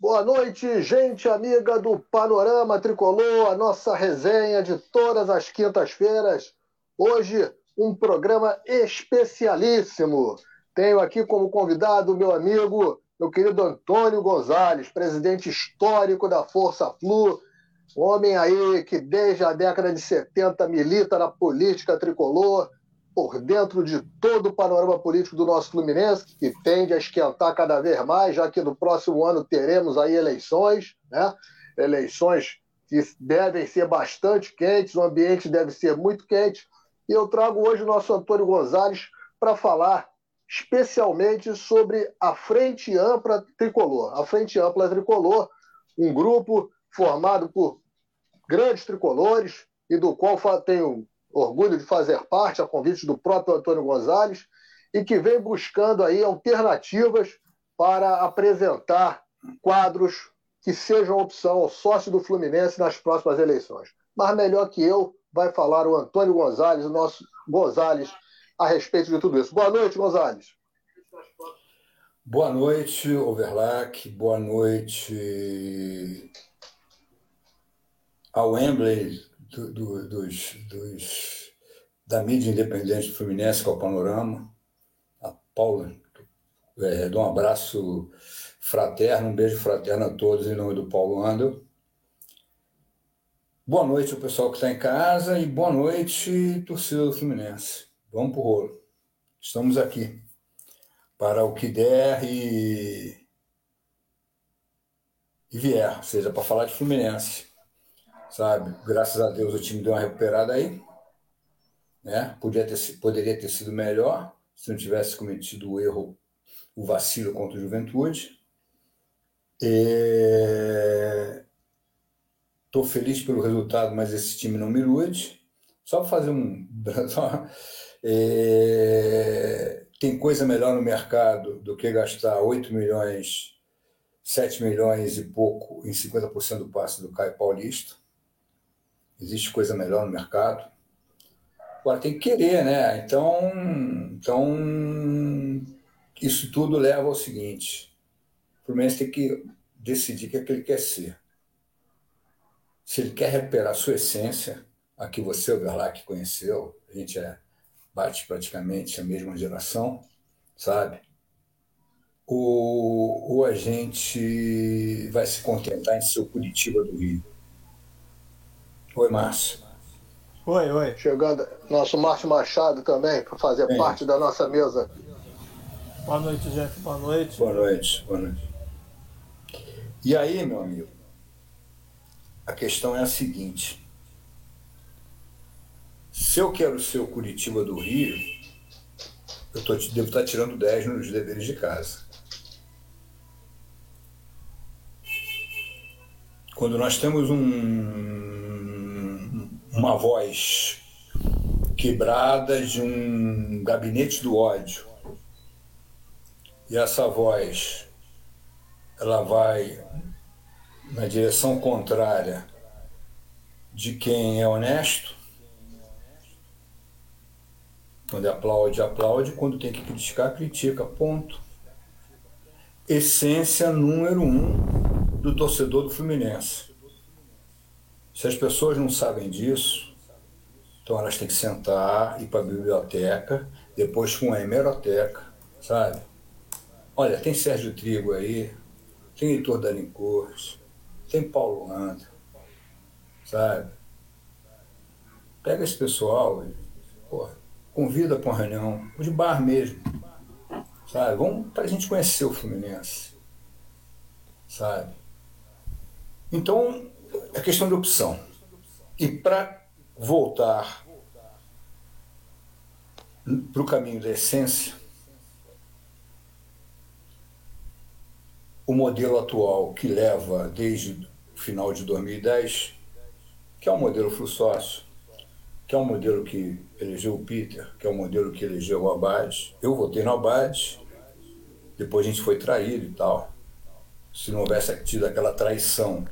Boa noite, gente amiga do Panorama Tricolor, a nossa resenha de todas as quintas-feiras. Hoje, um programa especialíssimo. Tenho aqui como convidado meu amigo, meu querido Antônio Gonzalez, presidente histórico da Força Flu, homem aí que desde a década de 70 milita na política tricolor, por dentro de todo o panorama político do nosso Fluminense, que tende a esquentar cada vez mais, já que no próximo ano teremos aí eleições, né? Eleições que devem ser bastante quentes, o ambiente deve ser muito quente. E eu trago hoje o nosso Antônio Gonzalez para falar especialmente sobre a Frente Ampla Tricolor. A Frente Ampla Tricolor, um grupo formado por grandes tricolores e do qual tenho orgulho de fazer parte, a convite do próprio Antônio Gonzalez, e que vem buscando aí alternativas para apresentar quadros que sejam opção ao sócio do Fluminense nas próximas eleições. Mas melhor que eu vai falar o Antônio Gonzalez, o nosso Gonzalez, a respeito de tudo isso. Boa noite, Gonzalez. Boa noite, Overlack. Boa noite ao Wembley do, do, dos, dos, da mídia independente do Fluminense, com é o Panorama. A Paula, é, dou um abraço fraterno, um beijo fraterno a todos em nome do Paulo Andel. Boa noite ao pessoal que está em casa e boa noite, torcida do Fluminense. Vamos para o rolo. Estamos aqui para o que der e, e vier, seja para falar de Fluminense sabe? Graças a Deus o time deu uma recuperada aí, né? Podia ter, poderia ter sido melhor se não tivesse cometido o erro, o vacilo contra o Juventude. Estou feliz pelo resultado, mas esse time não me ilude. Só para fazer um. é... Tem coisa melhor no mercado do que gastar 8 milhões, 7 milhões e pouco em 50% do passe do Caio Paulista. Existe coisa melhor no mercado. Agora tem que querer, né? Então, então isso tudo leva ao seguinte: o Fluminense tem que decidir o que, é que ele quer ser. Se ele quer recuperar a sua essência, a que você, Overlack, conheceu, a gente é, bate praticamente a mesma geração, sabe? Ou, ou a gente vai se contentar em ser o Curitiba do Rio. Oi, Márcio. Oi, oi. Chegando nosso Márcio Machado também, para fazer parte da nossa mesa. Boa noite, gente. Boa noite. Boa noite. Boa noite. E aí, meu amigo, a questão é a seguinte. Se eu quero ser o Curitiba do Rio, eu tô, devo estar tirando 10 nos deveres de casa. Quando nós temos um uma voz quebrada de um gabinete do ódio. E essa voz ela vai na direção contrária de quem é honesto. Quando aplaude, aplaude. Quando tem que criticar, critica. Ponto. Essência número um do torcedor do Fluminense. Se as pessoas não sabem disso, então elas têm que sentar, ir para a biblioteca, depois com a hemeroteca, sabe? Olha, tem Sérgio Trigo aí, tem Heitor Darincourt, tem Paulo Landa, sabe? Pega esse pessoal convida para uma reunião, de bar mesmo, sabe? Vamos para a gente conhecer o Fluminense, sabe? Então, é questão de opção. E para voltar para o caminho da essência, o modelo atual que leva desde o final de 2010, que é o modelo fluxócio, que é o modelo que elegeu o Peter, que é o modelo que elegeu o Abad. Eu votei no Abad, depois a gente foi traído e tal. Se não houvesse tido aquela traição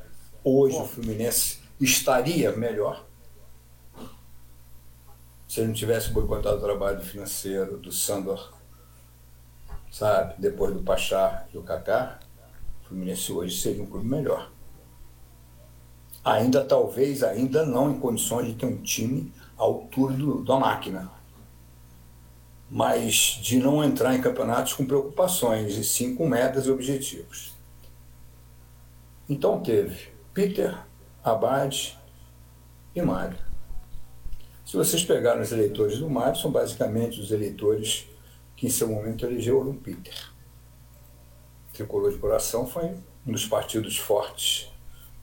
Hoje o Fluminense estaria melhor se ele não tivesse boicotado o trabalho financeiro do Sandor, sabe? Depois do Pachá e o Kaká. O Fluminense hoje seria um clube melhor. Ainda, talvez, ainda não em condições de ter um time à altura do, da máquina. Mas de não entrar em campeonatos com preocupações, e sim com metas e objetivos. Então teve Peter, Abad e Mário. Se vocês pegarem os eleitores do Mário, são basicamente os eleitores que em seu momento elegeram o Peter. O Tricolor de Coração foi um dos partidos fortes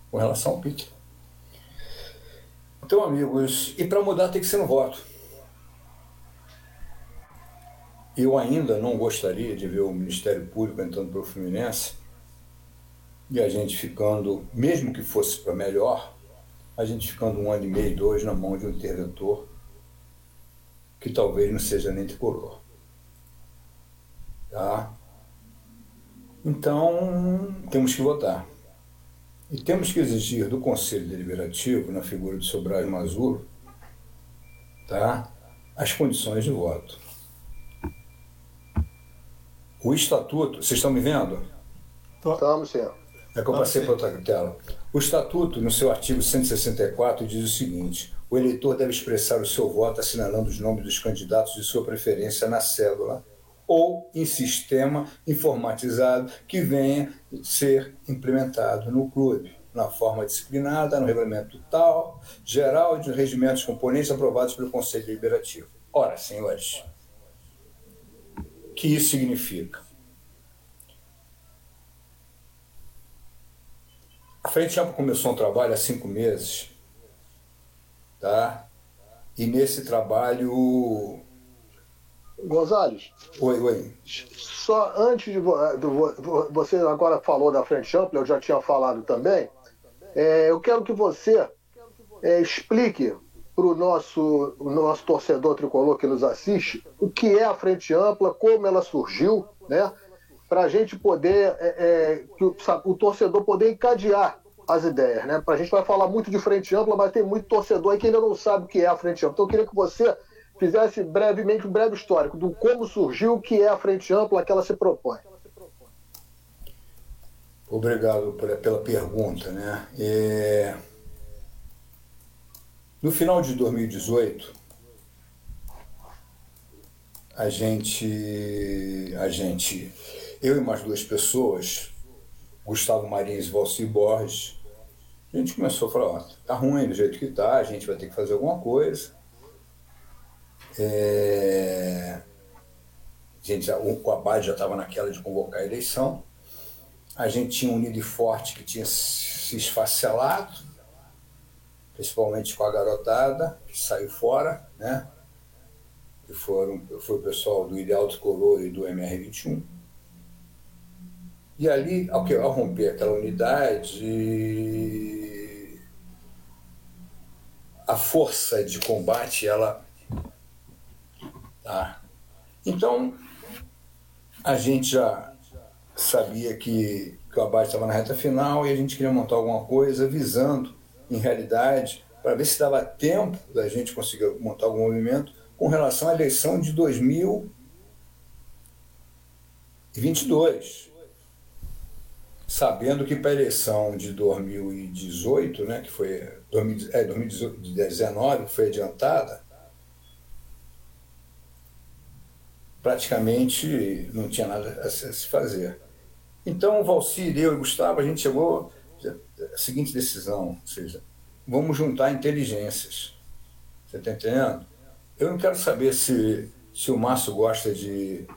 com relação ao Peter. Então, amigos, e para mudar tem que ser no voto. Eu ainda não gostaria de ver o Ministério Público entrando para o Fluminense e a gente ficando, mesmo que fosse para melhor, a gente ficando um ano e meio, dois na mão de um interventor que talvez não seja nem tricolor. Tá? Então, temos que votar. E temos que exigir do Conselho Deliberativo, na figura do Sobral Mazuro, tá? as condições de voto. O estatuto, vocês estão me vendo? Estamos, senhor. É que eu passei para outra tela. O Estatuto, no seu artigo 164, diz o seguinte: o eleitor deve expressar o seu voto assinalando os nomes dos candidatos de sua preferência na cédula ou em sistema informatizado que venha ser implementado no clube, na forma disciplinada, no regulamento tal, geral de regimentos componentes aprovados pelo Conselho Deliberativo. Ora, senhores, o que isso significa? A Frente Ampla começou um trabalho há cinco meses, tá? E nesse trabalho. Gonzales. Oi, oi. Só antes de. Você agora falou da Frente Ampla, eu já tinha falado também. É, eu quero que você é, explique para o nosso, o nosso torcedor tricolor que nos assiste o que é a Frente Ampla, como ela surgiu, né? Para a gente poder, é, é, que o, o, torcedor poder encadear as ideias. Né? A gente vai falar muito de frente ampla, mas tem muito torcedor aí que ainda não sabe o que é a frente ampla. Então eu queria que você fizesse brevemente um breve histórico do como surgiu, o que é a frente ampla que ela se propõe. Obrigado pela pergunta. Né? É... No final de 2018, a gente, a gente eu e mais duas pessoas, Gustavo Marins e Valci Borges, a gente começou a falar, ó, tá ruim do jeito que tá, a gente vai ter que fazer alguma coisa. É... A gente, o Abad já estava naquela de convocar a eleição. A gente tinha um Unido Forte que tinha se esfacelado, principalmente com a garotada, que saiu fora, né? Que foram, foi o pessoal do Ideal Tricolor e do MR21. E ali, ao, que, ao romper aquela unidade, a força de combate, ela. Tá. Então, a gente já sabia que, que o abate estava na reta final e a gente queria montar alguma coisa visando, em realidade, para ver se dava tempo da gente conseguir montar algum movimento com relação à eleição de 2022 sabendo que para a eleição de 2018, né, que foi é, 2019, que foi adiantada, praticamente não tinha nada a se fazer. Então, o Valcir, eu e Gustavo, a gente chegou à seguinte decisão, ou seja, vamos juntar inteligências. Você está entendendo? Eu não quero saber se, se o Márcio gosta de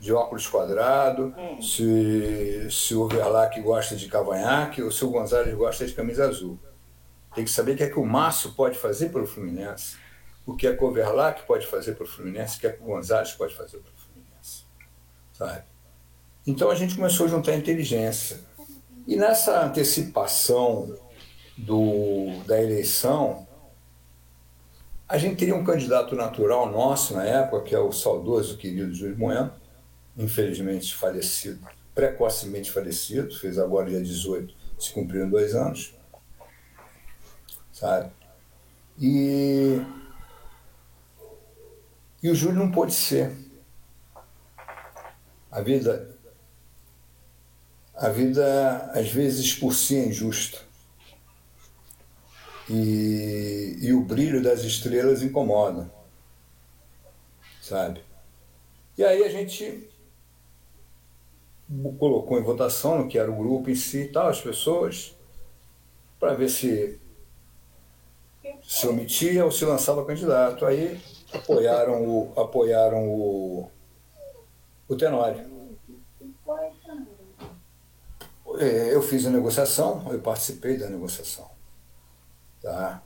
de óculos quadrado, hum. se, se o Verlac gosta de cavanhaque ou se o Gonzalez gosta de camisa azul. Tem que saber o que é que o Márcio pode fazer para o Fluminense, o que é que o Verlac pode fazer para o Fluminense, o que é que o Gonzalez pode fazer para o Fluminense. Sabe? Então a gente começou a juntar inteligência. E nessa antecipação do, da eleição, a gente teria um candidato natural nosso na época, que é o saudoso querido Júlio Bueno, infelizmente falecido, precocemente falecido, fez agora dia 18, se cumpriram dois anos, sabe? E, e o Júlio não pôde ser. A vida, a vida, às vezes, por si é injusta. E, e o brilho das estrelas incomoda, sabe? E aí a gente colocou em votação que era o grupo em si e tal, as pessoas, para ver se se omitia ou se lançava candidato. Aí apoiaram o, apoiaram o, o Tenório. É, eu fiz a negociação, eu participei da negociação. Tá?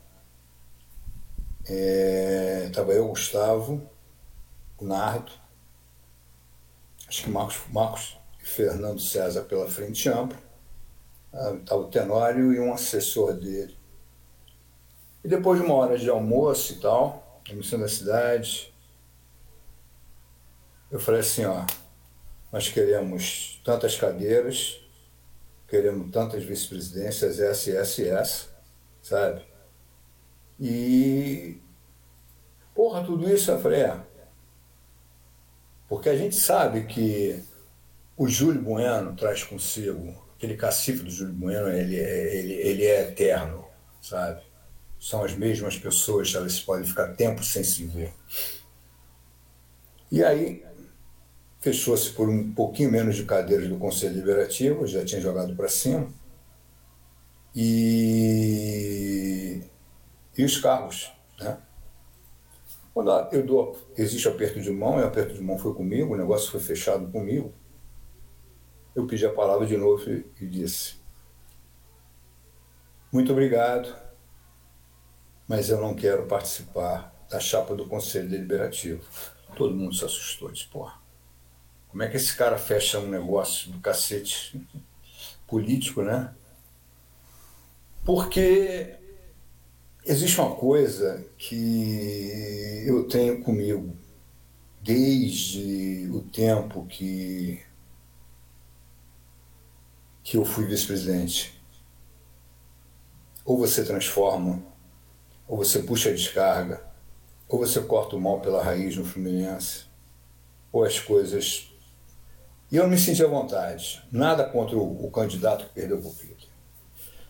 É, eu, Gustavo, o Nardo, acho que Marcos, Marcos Fernando César pela frente ampla. Estava o Tenório e um assessor dele. E depois de uma hora de almoço e tal, na missão da cidade, eu falei assim, ó, nós queremos tantas cadeiras, queremos tantas vice-presidências, essa essa essa, sabe? E, porra, tudo isso eu falei, é, porque a gente sabe que o Júlio Bueno traz consigo, aquele cacife do Júlio Bueno, ele, é, ele, ele é eterno, sabe? são as mesmas pessoas, elas podem ficar tempo sem se ver. E aí, fechou-se por um pouquinho menos de cadeiras do Conselho Liberativo, já tinha jogado para cima. E, e os cargos. Né? Quando eu dou, existe aperto de mão, e o aperto de mão foi comigo, o negócio foi fechado comigo. Eu pedi a palavra de novo e, disse: Muito obrigado mas eu não quero participar da chapa do Conselho Deliberativo. Todo mundo se assustou, disse, porra, como é que esse cara fecha um negócio do cacete político, né? Porque existe uma coisa que eu tenho comigo desde o tempo que, que eu fui vice-presidente. Ou você transforma ou você puxa a descarga, ou você corta o mal pela raiz no Fluminense, ou as coisas. E eu não me senti à vontade. Nada contra o, o candidato que perdeu para o Peter.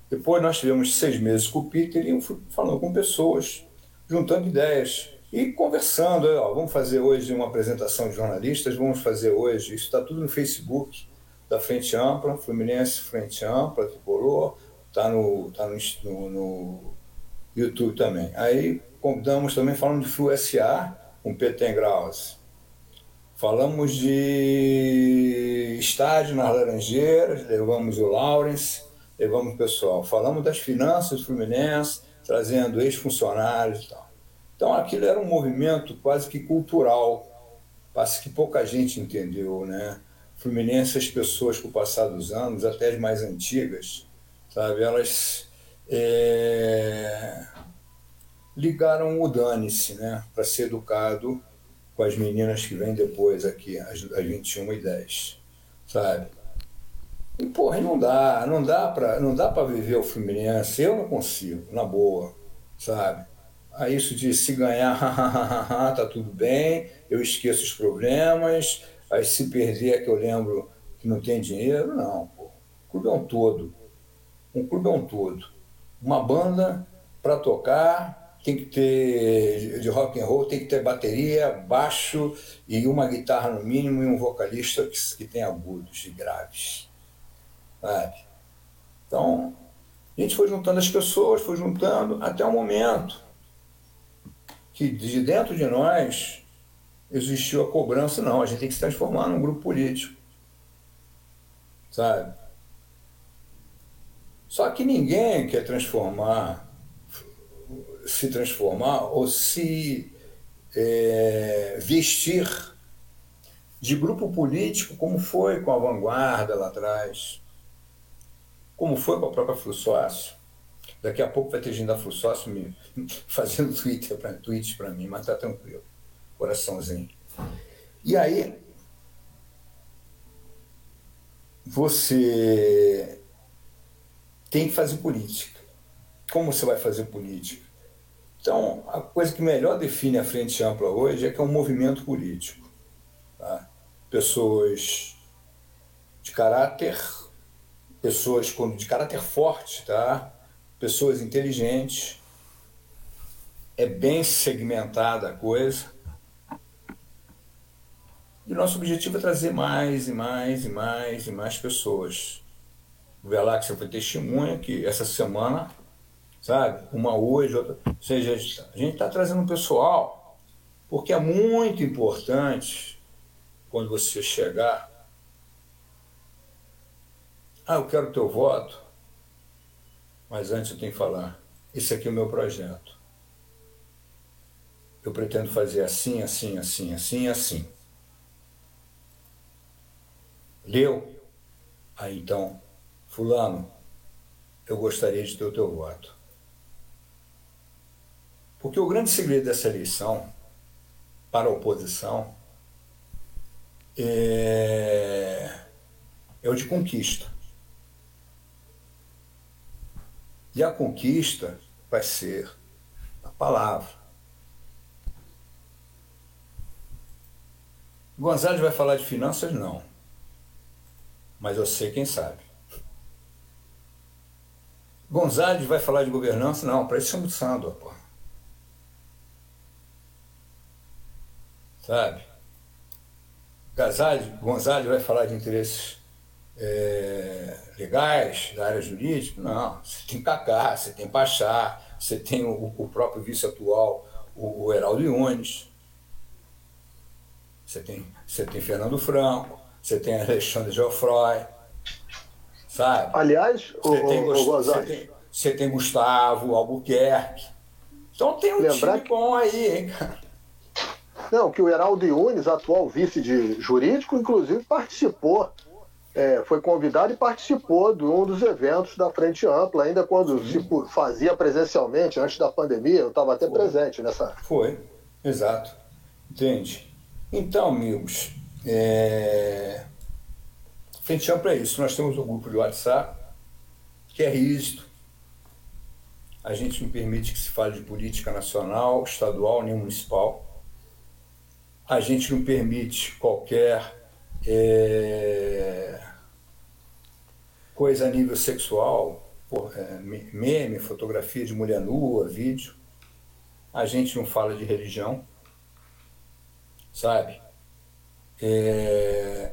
Depois nós tivemos seis meses com o Peter e eu fui falando com pessoas, juntando ideias e conversando. Ó, vamos fazer hoje uma apresentação de jornalistas, vamos fazer hoje. Isso está tudo no Facebook da Frente Ampla, Fluminense Frente Ampla, Tricolor, está no, tá no, no, no YouTube também. Aí convidamos também, falando de Flu SA, com Peter Graus. Falamos de estádio nas Laranjeiras, levamos o Lawrence, levamos o pessoal. Falamos das finanças do Fluminense, trazendo ex-funcionários e tal. Então aquilo era um movimento quase que cultural, quase que pouca gente entendeu, né? Fluminense, as pessoas, com o passar dos anos, até as mais antigas, sabe, elas é, ligaram o dane-se, né, para ser educado com as meninas que vêm depois aqui, às, às 21 e 10, sabe? E, porra, não dá, não dá para não dá para viver o Fluminense, eu não consigo, na boa, sabe? Aí isso de se ganhar, tá tudo bem, eu esqueço os problemas, aí se perder é que eu lembro que não tem dinheiro, não, pô. O clube é um todo. Um clube é um todo uma banda para tocar tem que ter de rock and roll tem que ter bateria, baixo e uma guitarra no mínimo e um vocalista que, que tem agudos e graves, sabe? Então a gente foi juntando as pessoas, foi juntando até o momento que de dentro de nós existiu a cobrança, não, a gente tem que se transformar num grupo político, sabe? Só que ninguém quer transformar, se transformar ou se é, vestir de grupo político como foi com a vanguarda lá atrás, como foi com a própria Flussócio. Daqui a pouco vai ter gente da Flussócio me fazendo Twitter pra, tweets para mim, mas tá tranquilo. Coraçãozinho. E aí, você tem que fazer política. Como você vai fazer política? Então, a coisa que melhor define a Frente Ampla hoje é que é um movimento político. Tá? Pessoas de caráter pessoas de caráter forte, tá? pessoas inteligentes. É bem segmentada a coisa. E o nosso objetivo é trazer mais e mais e mais e mais pessoas. O Veláxia foi testemunha que essa semana, sabe, uma hoje, outra. Ou seja, a gente está trazendo um pessoal, porque é muito importante quando você chegar. Ah, eu quero o teu voto. Mas antes eu tenho que falar. Esse aqui é o meu projeto. Eu pretendo fazer assim, assim, assim, assim, assim. Leu? Aí então, Fulano, eu gostaria de ter o teu voto. Porque o grande segredo dessa eleição, para a oposição, é, é o de conquista. E a conquista vai ser a palavra. Gonzalez vai falar de finanças? Não mas eu sei quem sabe. Gonzalez vai falar de governança? Não, para isso chama de Sandor, pô. Sabe? Gonzalez, Gonzalez vai falar de interesses é, legais, da área jurídica? Não, você tem Cacá, você tem Pachá, você tem o, o próprio vice atual, o, o Heraldo Yunes, você tem, você tem Fernando Franco, você tem Alexandre Geoffroy, sabe? Aliás, você, o, tem, o, você, tem, você tem Gustavo Albuquerque. Então tem um Lembrar time bom aí, hein, cara? Não, que o Heraldo Yunes, atual vice de jurídico, inclusive participou, é, foi convidado e participou de um dos eventos da Frente Ampla, ainda quando se fazia presencialmente, antes da pandemia, eu estava até foi. presente nessa. Foi, exato. Entende? Então, amigos, é... Frente ampla é isso. Nós temos um grupo de WhatsApp que é rígido. A gente não permite que se fale de política nacional, estadual nem municipal. A gente não permite qualquer é... coisa a nível sexual, é, meme, fotografia de mulher nua, vídeo. A gente não fala de religião, sabe? É...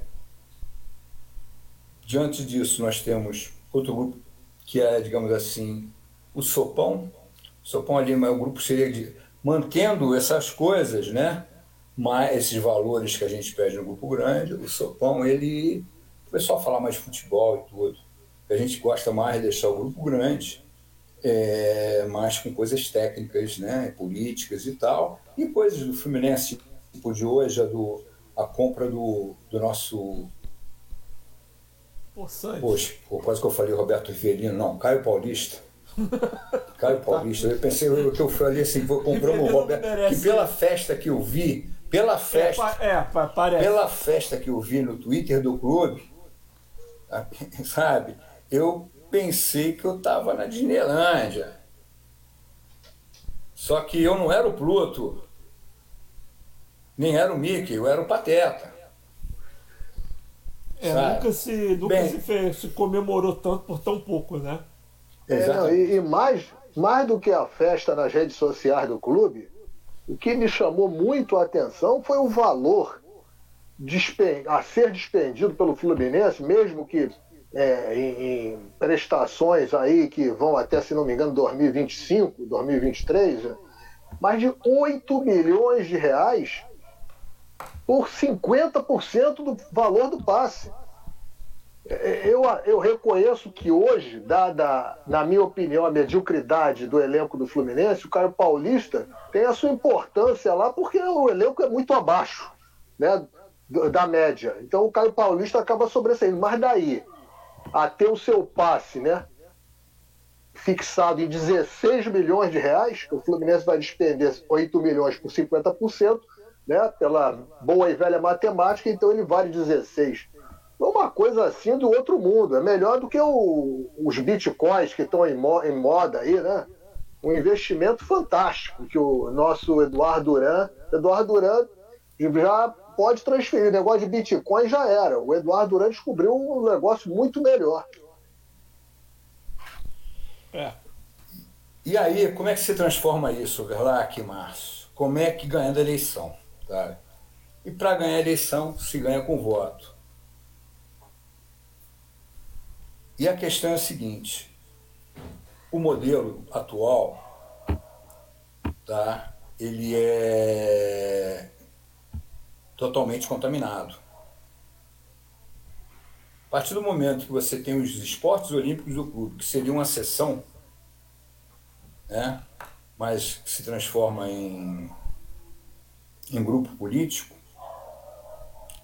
Diante disso, nós temos outro grupo que é, digamos assim, o Sopão. O Sopão ali, o grupo seria de mantendo essas coisas, né? Mas esses valores que a gente pede no grupo grande, o Sopão, ele. O pessoal falar mais de futebol e tudo. A gente gosta mais de deixar o grupo grande, é, mais com coisas técnicas, né? Políticas e tal. E coisas do Fluminense, tipo de hoje, a do a compra do, do nosso. Poxa, quase que eu falei Roberto Rivelino, não, Caio Paulista. Caio Paulista. Eu pensei que eu falei assim, vou comprar o Roberto. Que pela festa que eu vi, pela festa. É, é, parece. Pela festa que eu vi no Twitter do clube, sabe? Eu pensei que eu estava na Disneylândia. Só que eu não era o Pluto nem era o Mickey, eu era o Pateta. É, nunca, se, nunca Bem, se, fez, se comemorou tanto por tão pouco, né? É, não, e, e, mais, mais do que a festa nas redes sociais do clube, o que me chamou muito a atenção foi o valor a ser despendido pelo Fluminense, mesmo que é, em, em, prestações aí que vão até, se não me engano, 2025, 2023, né? mais de 8 milhões de reais por 50% do valor do passe. É, eu, eu reconheço que hoje, dada, na minha opinião, a mediocridade do elenco do Fluminense, o Caio Paulista tem a sua importância lá porque o elenco é muito abaixo né, da média. Então o Caio Paulista acaba sobressaindo. Mas daí a ter o seu passe né, fixado em 16 milhões de reais, o Fluminense vai despender 8 milhões por 50%, né, pela boa e velha matemática, então ele vale 16. É uma coisa assim do outro mundo. É melhor do que o, os bitcoins que estão em, mo, em, moda aí, né? Um investimento fantástico que o nosso Eduardo Duran. Eduardo Duran já pode transferir. O negócio de bitcoin já era. O Eduardo Duran descobriu um negócio muito melhor. É. E aí, como é que se transforma isso, Verlac, Márcio? Como é que ganhando a eleição? Tá? E para ganhar eleição, se ganha com voto. E a questão é a seguinte: o modelo atual, tá? Ele é totalmente contaminado. A partir do momento que você tem os esportes olímpicos do clube, que seria uma sessão, né? mas se transforma em, em grupo político,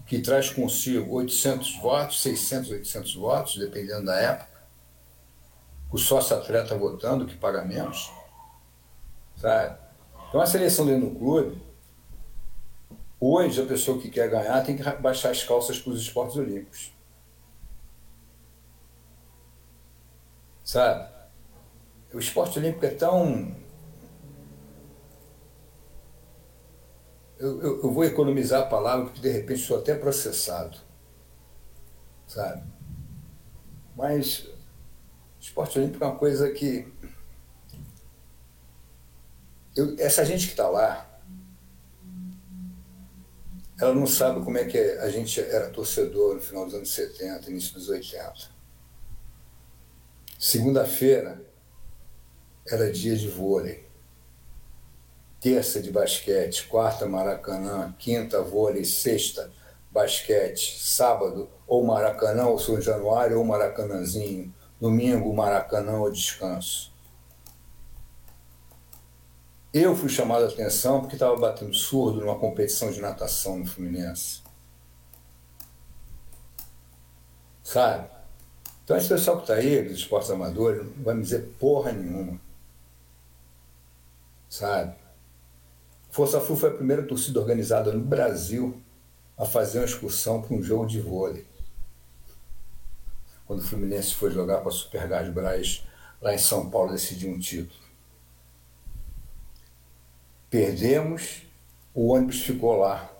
que traz consigo 800 votos, 600, 800 votos, dependendo da época, o sócio-atleta votando, que paga menos, sabe? Então a seleção dentro do clube, hoje a pessoa que quer ganhar tem que baixar as calças para os esportes olímpicos. Sabe? O esporte olímpico é tão. Eu, eu, eu vou economizar a palavra porque de repente sou até processado. Sabe? Mas esporte olímpico é uma coisa que. Eu, essa gente que está lá, ela não sabe como é que a gente era torcedor no final dos anos 70, início dos 80. Segunda-feira era dia de vôlei. Terça de basquete, quarta Maracanã, quinta vôlei, sexta basquete, sábado ou Maracanã ou São Januário ou Maracanãzinho, domingo Maracanã ou descanso. Eu fui chamado a atenção porque estava batendo surdo numa competição de natação no Fluminense. Sabe? Então esse pessoal que está aí, dos esportes amadores, não vai me dizer porra nenhuma. Sabe? Força Flu foi a primeira torcida organizada no Brasil a fazer uma excursão para um jogo de vôlei. Quando o Fluminense foi jogar com a Super Gás Braz lá em São Paulo decidir um título. Perdemos, o ônibus ficou lá.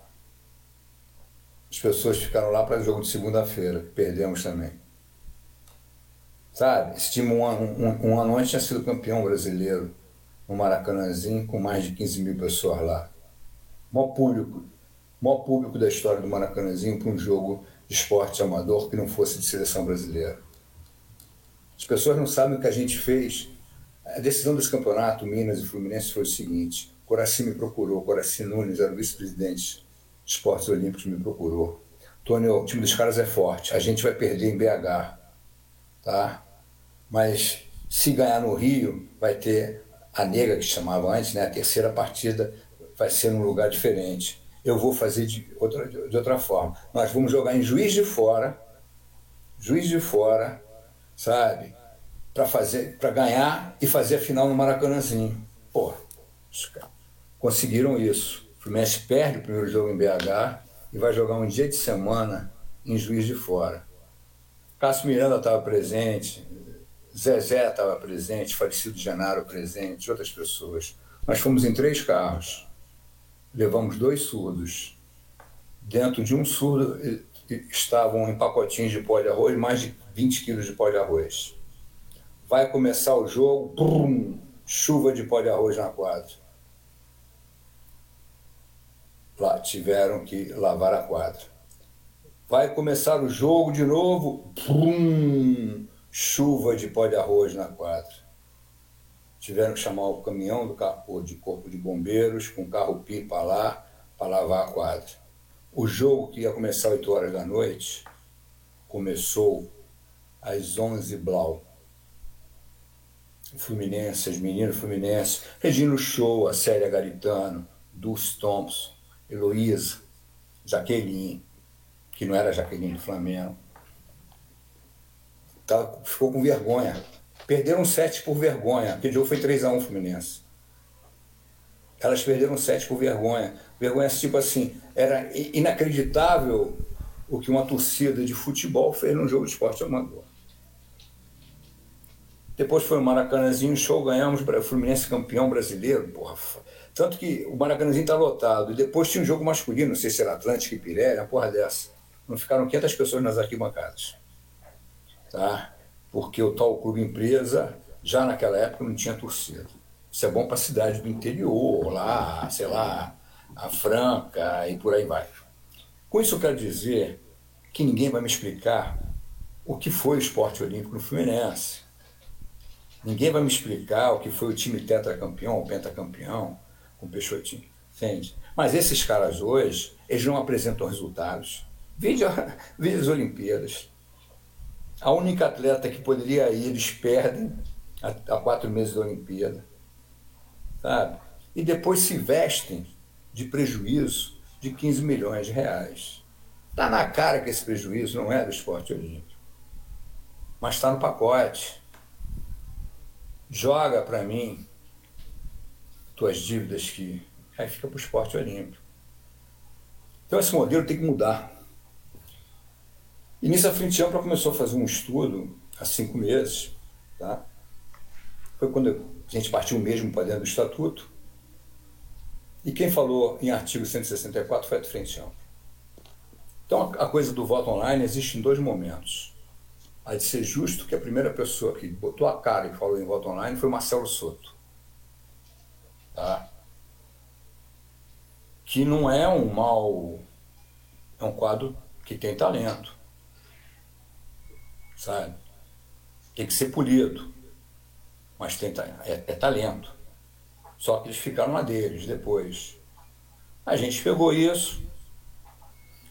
As pessoas ficaram lá para o jogo de segunda-feira. Perdemos também. Sabe? Esse time um ano, um, um ano antes tinha sido campeão brasileiro no Maracanãzinho, com mais de 15 mil pessoas lá. Maior público, maior público da história do Maracanãzinho para um jogo de esporte amador que não fosse de seleção brasileira. As pessoas não sabem o que a gente fez. A decisão desse campeonato, Minas e Fluminense, foi o seguinte: Coraci me procurou, Coraci Nunes era o vice-presidente de esportes olímpicos, me procurou. Tony, o time dos caras é forte, a gente vai perder em BH. Tá? Mas se ganhar no Rio, vai ter a negra que chamava antes, né? a terceira partida vai ser num lugar diferente. Eu vou fazer de outra, de outra forma. Nós vamos jogar em Juiz de Fora, Juiz de Fora, sabe? Para fazer, para ganhar e fazer a final no Maracanãzinho. Pô, conseguiram isso. O Fluminense perde o primeiro jogo em BH e vai jogar um dia de semana em Juiz de Fora. Cássio Miranda estava presente, Zezé estava presente, falecido Genaro presente, outras pessoas. Nós fomos em três carros. Levamos dois surdos. Dentro de um surdo estavam em pacotinhos de pó de arroz, mais de 20 quilos de pó de arroz. Vai começar o jogo, brum, chuva de pó de arroz na quadra. Lá tiveram que lavar a quadra. Vai começar o jogo de novo, brum, chuva de pó de arroz na quadra. Tiveram que chamar o caminhão do de corpo de bombeiros com carro-pipa lá para lavar a quadra. O jogo que ia começar às 8 horas da noite começou às 11 blau. Fluminense, as meninas Fluminense, Regino Show, a Célia Garitano, Dulce Thompson, Heloísa, Jaqueline, que não era Jaqueline do Flamengo, tá, ficou com vergonha. Perderam sete por vergonha. Aquele jogo foi 3x1 Fluminense. Elas perderam sete por vergonha. Vergonha tipo assim, era inacreditável o que uma torcida de futebol fez num jogo de esporte amador. Depois foi o Maracanãzinho, show, ganhamos o Fluminense campeão brasileiro, porra. Tanto que o Maracanãzinho está lotado. E depois tinha um jogo masculino, não sei se era Atlântico e Pirelli, uma porra dessa. Não ficaram 500 pessoas nas arquibancadas tá? porque o tal clube empresa já naquela época não tinha torcida. Isso é bom para a cidade do interior, lá, sei lá, a Franca e por aí vai. Com isso eu quero dizer que ninguém vai me explicar o que foi o esporte olímpico no Fluminense. Ninguém vai me explicar o que foi o time tetracampeão ou pentacampeão com o Peixotinho. Entende? Mas esses caras hoje, eles não apresentam resultados. Vide, vide as Olimpíadas. A única atleta que poderia ir, eles perdem há quatro meses da Olimpíada. Sabe? E depois se vestem de prejuízo de 15 milhões de reais. Está na cara que esse prejuízo não é do esporte olímpico. Mas está no pacote. Joga para mim tuas dívidas que aí fica para o esporte olímpico. Então esse modelo tem que mudar. E nisso a Frente Ampla começou a fazer um estudo há cinco meses. Tá? Foi quando a gente partiu mesmo para dentro do Estatuto. E quem falou em artigo 164 foi a Frente Ampla. Então a coisa do voto online existe em dois momentos. Há de ser justo que a primeira pessoa que botou a cara e falou em voto online foi Marcelo Soto. Tá? Que não é um mal. É um quadro que tem talento sabe? Tem que ser polido, mas tem, é, é talento. Só que eles ficaram na deles depois. A gente pegou isso,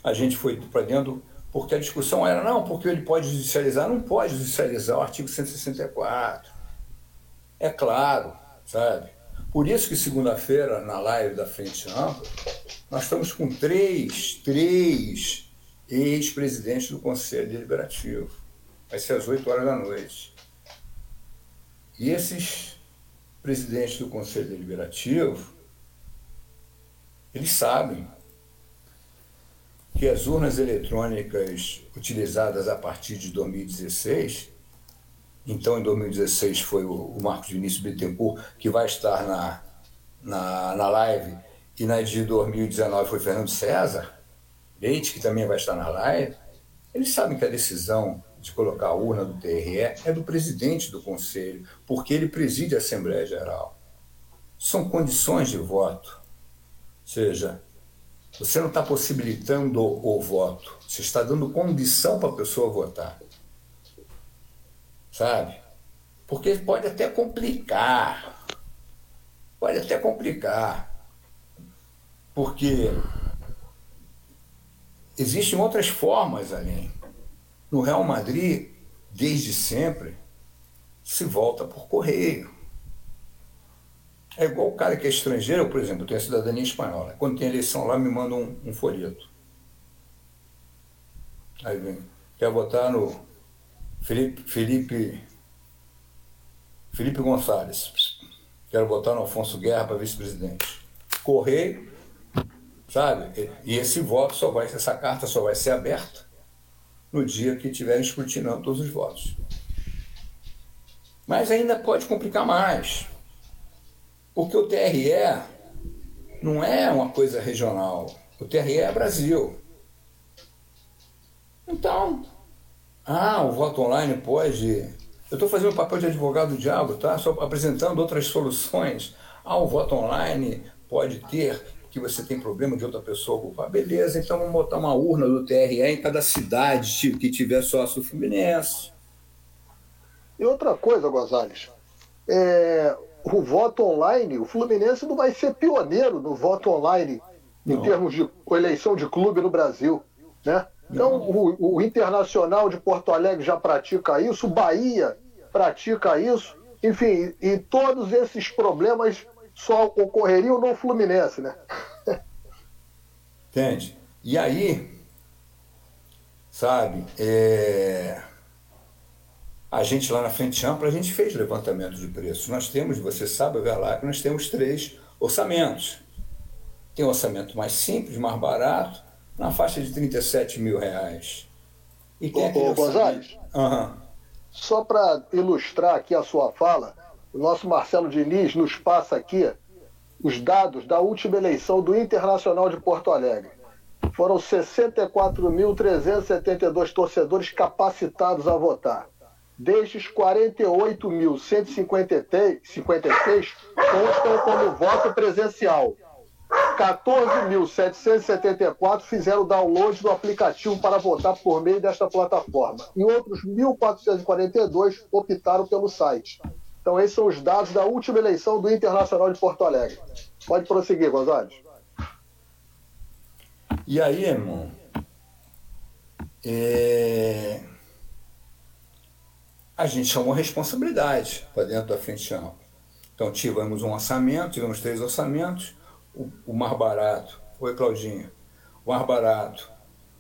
a gente foi para dentro, porque a discussão era, não, porque ele pode judicializar. Não pode judicializar o artigo 164. É claro, sabe? Por isso que segunda-feira, na live da Frente Ampla, nós estamos com três, três ex-presidentes do Conselho Deliberativo vai ser às 8 horas da noite. E esses presidentes do Conselho Deliberativo, eles sabem que as urnas eletrônicas utilizadas a partir de 2016, então em 2016 foi o, Marcos Vinícius Bittencourt, que vai estar na, na, na live, e na de 2019 foi Fernando César, Leite, que também vai estar na live, eles sabem que a decisão de colocar a urna do TRE é do presidente do Conselho, porque ele preside a Assembleia Geral. São condições de voto. Ou seja, você não está possibilitando o, voto, você está dando condição para a pessoa votar. Sabe? Porque pode até complicar. Pode até complicar. Porque existem outras formas além. No Real Madrid, desde sempre, se volta por correio. É igual o cara que é estrangeiro, por exemplo, tem a cidadania espanhola. Quando tem eleição lá, me manda um, um folheto. Aí vem, quer votar no Felipe, Felipe, Felipe Gonçalves. Quero votar no Afonso Guerra para vice-presidente. Correio, sabe? E esse voto só vai, essa carta só vai ser aberta no dia que estiverem escrutinando todos os votos. Mas ainda pode complicar mais, porque o TRE não é uma coisa regional, o TRE é Brasil. Então, ah, o voto online pode. Eu estou fazendo o papel de advogado do diabo, tá? Só apresentando outras soluções. Ah, o voto online pode ter que você tem problema de outra pessoa ocupar. Beleza, então vamos botar uma urna do TRE em cada cidade que tiver sócio Fluminense. E outra coisa, Gonzalez, é, o voto online, o Fluminense não vai ser pioneiro no voto online não. em termos de eleição de clube no Brasil. Né? Então, o, o, Internacional de Porto Alegre já pratica isso, o Bahia pratica isso, enfim, e todos esses problemas só ocorreriam no Fluminense, né? Entende? E aí, sabe, é... a gente lá na Frente Ampla, a gente fez levantamento de preços. Nós temos, você sabe, ver lá que nós temos três orçamentos. Tem um orçamento mais simples, mais barato, na faixa de 37 mil reais. E tem ô, ô Gonzalez, uhum. só para ilustrar aqui a sua fala, o nosso Marcelo Diniz nos passa aqui os dados da última eleição do Internacional de Porto Alegre. Foram 64.372 torcedores capacitados a votar. Destes, 48.156 constam como voto presencial. 14.774 fizeram download do aplicativo para votar por meio desta plataforma. E outros 1.442 optaram pelo site. Então, esses são os dados da última eleição do Internacional de Porto Alegre. Pode prosseguir, Gonzalez. E aí, irmão? É... A gente chamou responsabilidade para dentro da frente ampla. Então, tivemos um orçamento, tivemos três orçamentos. O, o mais barato, oi, Claudinha, o mais barato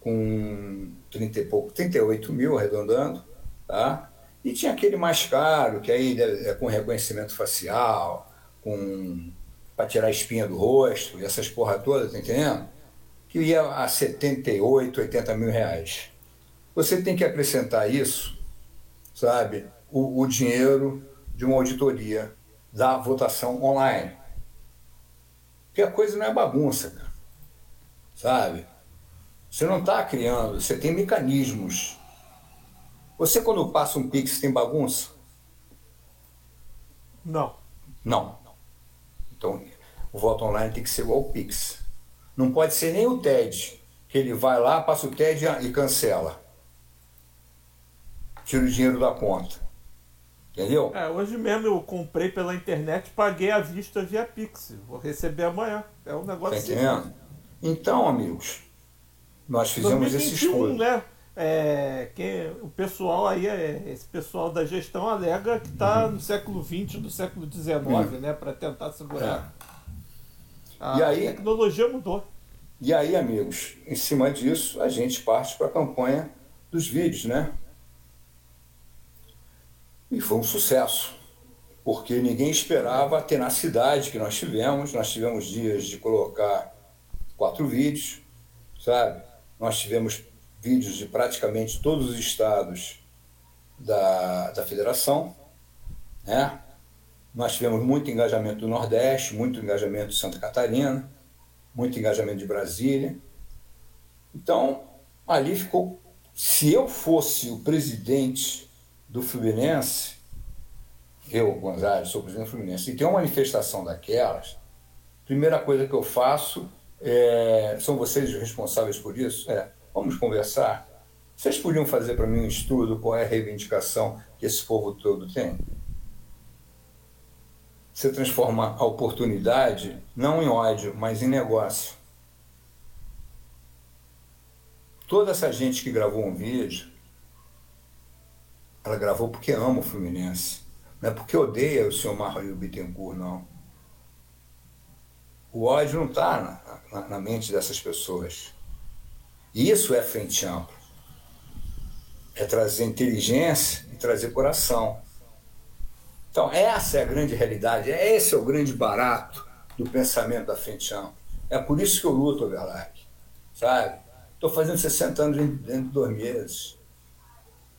com 30 e pouco, 38 mil arredondando, tá? E tinha aquele mais caro, que aí é com reconhecimento facial, com para tirar a espinha do rosto, e essas porra todas, tá entendendo? Que ia a 78, 80 mil reais. Você tem que acrescentar isso, sabe, o, o dinheiro de uma auditoria da votação online. Porque a coisa não é bagunça, cara. Sabe? Você não está criando, você tem mecanismos você, quando passa um Pix, tem bagunça? Não. Não. Então, o voto online tem que ser igual ao Pix. Não pode ser nem o TED, que ele vai lá, passa o TED e cancela. Tira o dinheiro da conta. Entendeu? É, hoje mesmo eu comprei pela internet, paguei à vista via Pix. Vou receber amanhã. É um negócio. Tá entendendo? Então, amigos, nós fizemos 2021, esse esforço. né? É, que o pessoal aí, é, esse pessoal da gestão alega que está uhum. no século XX, do século XIX, uhum. né? Para tentar segurar. É. A e aí, tecnologia mudou. E aí, amigos, em cima disso, a gente parte para a campanha dos vídeos, né? E foi um sucesso, porque ninguém esperava a tenacidade que nós tivemos. Nós tivemos dias de colocar quatro vídeos, sabe? Nós tivemos vídeos de praticamente todos os estados da, da federação. Né? Nós tivemos muito engajamento do Nordeste, muito engajamento de Santa Catarina, muito engajamento de Brasília. Então, ali ficou. Se eu fosse o presidente do Fluminense, eu, Gonzalez, sou presidente do Fluminense, e tem uma manifestação daquelas, primeira coisa que eu faço é. São vocês os responsáveis por isso? É Vamos conversar? Vocês podiam fazer para mim um estudo qual é a reivindicação que esse povo todo tem? Você transforma a oportunidade não em ódio, mas em negócio. Toda essa gente que gravou um vídeo, ela gravou porque ama o Fluminense. Não é porque odeia o senhor Mario Bittencourt, não. O ódio não está na, na, na mente dessas pessoas. Isso é frente ampla. É trazer inteligência e trazer coração. Então, essa é a grande realidade, esse é o grande barato do pensamento da frente ampla. É por isso que eu luto, Overlac. Sabe? Estou fazendo 60 anos dentro de dois meses.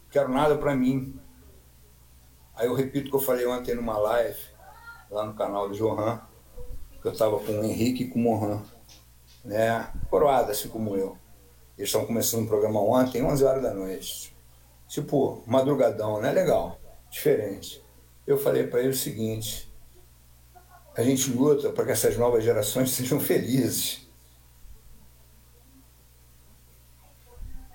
Quero nada para mim. Aí eu repito o que eu falei ontem numa live, lá no canal do Johan, que eu estava com o Henrique e com o Mohan, né? Coroada, assim como eu. Eles estão começando um programa ontem, 11 horas da noite. Tipo, madrugadão, né? Legal, diferente. Eu falei para ele o seguinte: a gente luta para que essas novas gerações sejam felizes.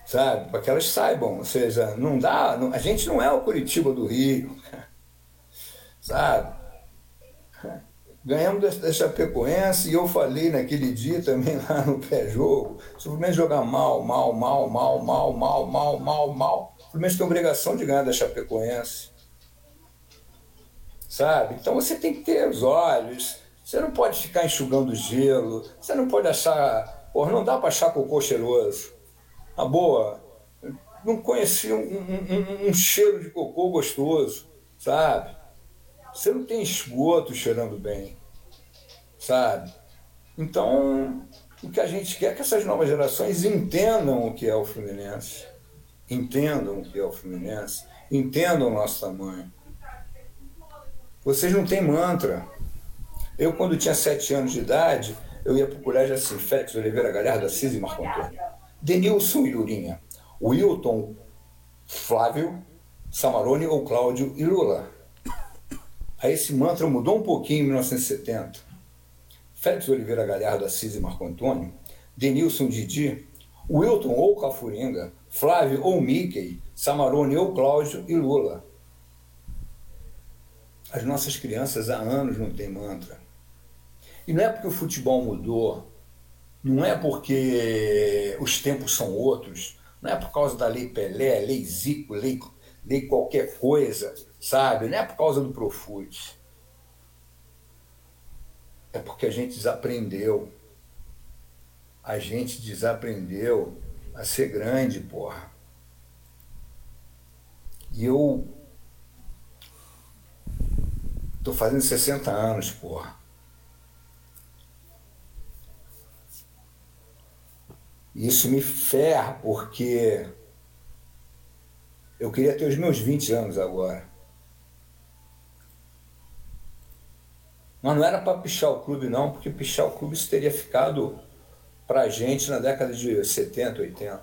Sabe? Para que elas saibam, ou seja, não dá, não, a gente não é o Curitiba do Rio, sabe? Ganhamos da Chapecoense e eu falei naquele dia também lá no pré-jogo, se o Fluminense jogar mal, mal, mal, mal, mal, mal, mal, mal, mal, o Fluminense tem obrigação de ganhar da Chapecoense. Sabe? Então você tem que ter os olhos, você não pode ficar enxugando gelo, você não pode achar, porra, não dá para achar cocô cheiroso. Na boa, não conheci um, um, um, um cheiro de cocô gostoso, sabe? Você não tem esgoto cheirando bem, sabe? Então, o que a gente quer é que essas novas gerações entendam o que é o Fluminense, entendam o que é o Fluminense, entendam o nosso tamanho. Vocês não têm mantra. Eu, quando tinha sete anos de idade, eu ia para o colégio assim, Félix Oliveira Galhardo, Assis e Marco Antônio. Denilson e Lurinha. Wilton, Flávio, Samarone ou Cláudio e Lula. Aí esse mantra mudou um pouquinho em 1970. Félix Oliveira Galhardo Assis e Marco Antônio, Denilson Didi, Wilton ou Cafuringa, Flávio ou Mickey, Samarone ou Cláudio e Lula. As nossas crianças há anos não têm mantra. E não é porque o futebol mudou, não é porque os tempos são outros, não é por causa da lei Pelé, lei Zico, lei, lei qualquer coisa, sabe? Não é por causa do Profut. É porque a gente desaprendeu. A gente desaprendeu a ser grande, porra. E eu tô fazendo 60 anos, porra. Isso me ferra, porque eu queria ter os meus 20 anos agora. Mas não era para pichar o clube, não, porque pichar o clube isso teria ficado para a gente na década de 70, 80.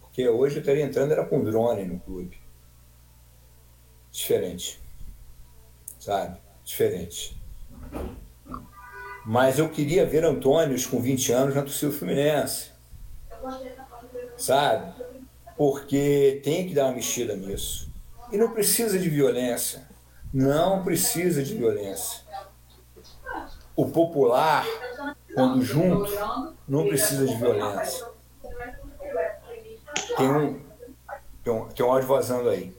Porque hoje eu estaria entrando era com drone no clube. Diferente. Sabe? Diferente. Mas eu queria ver Antônios com 20 anos na torcida Fluminense. Sabe? Porque tem que dar uma mexida nisso. E não precisa de violência. Não precisa de violência. O popular, quando junto, não precisa de violência. Tem um, tem um, tem um áudio vazando aí.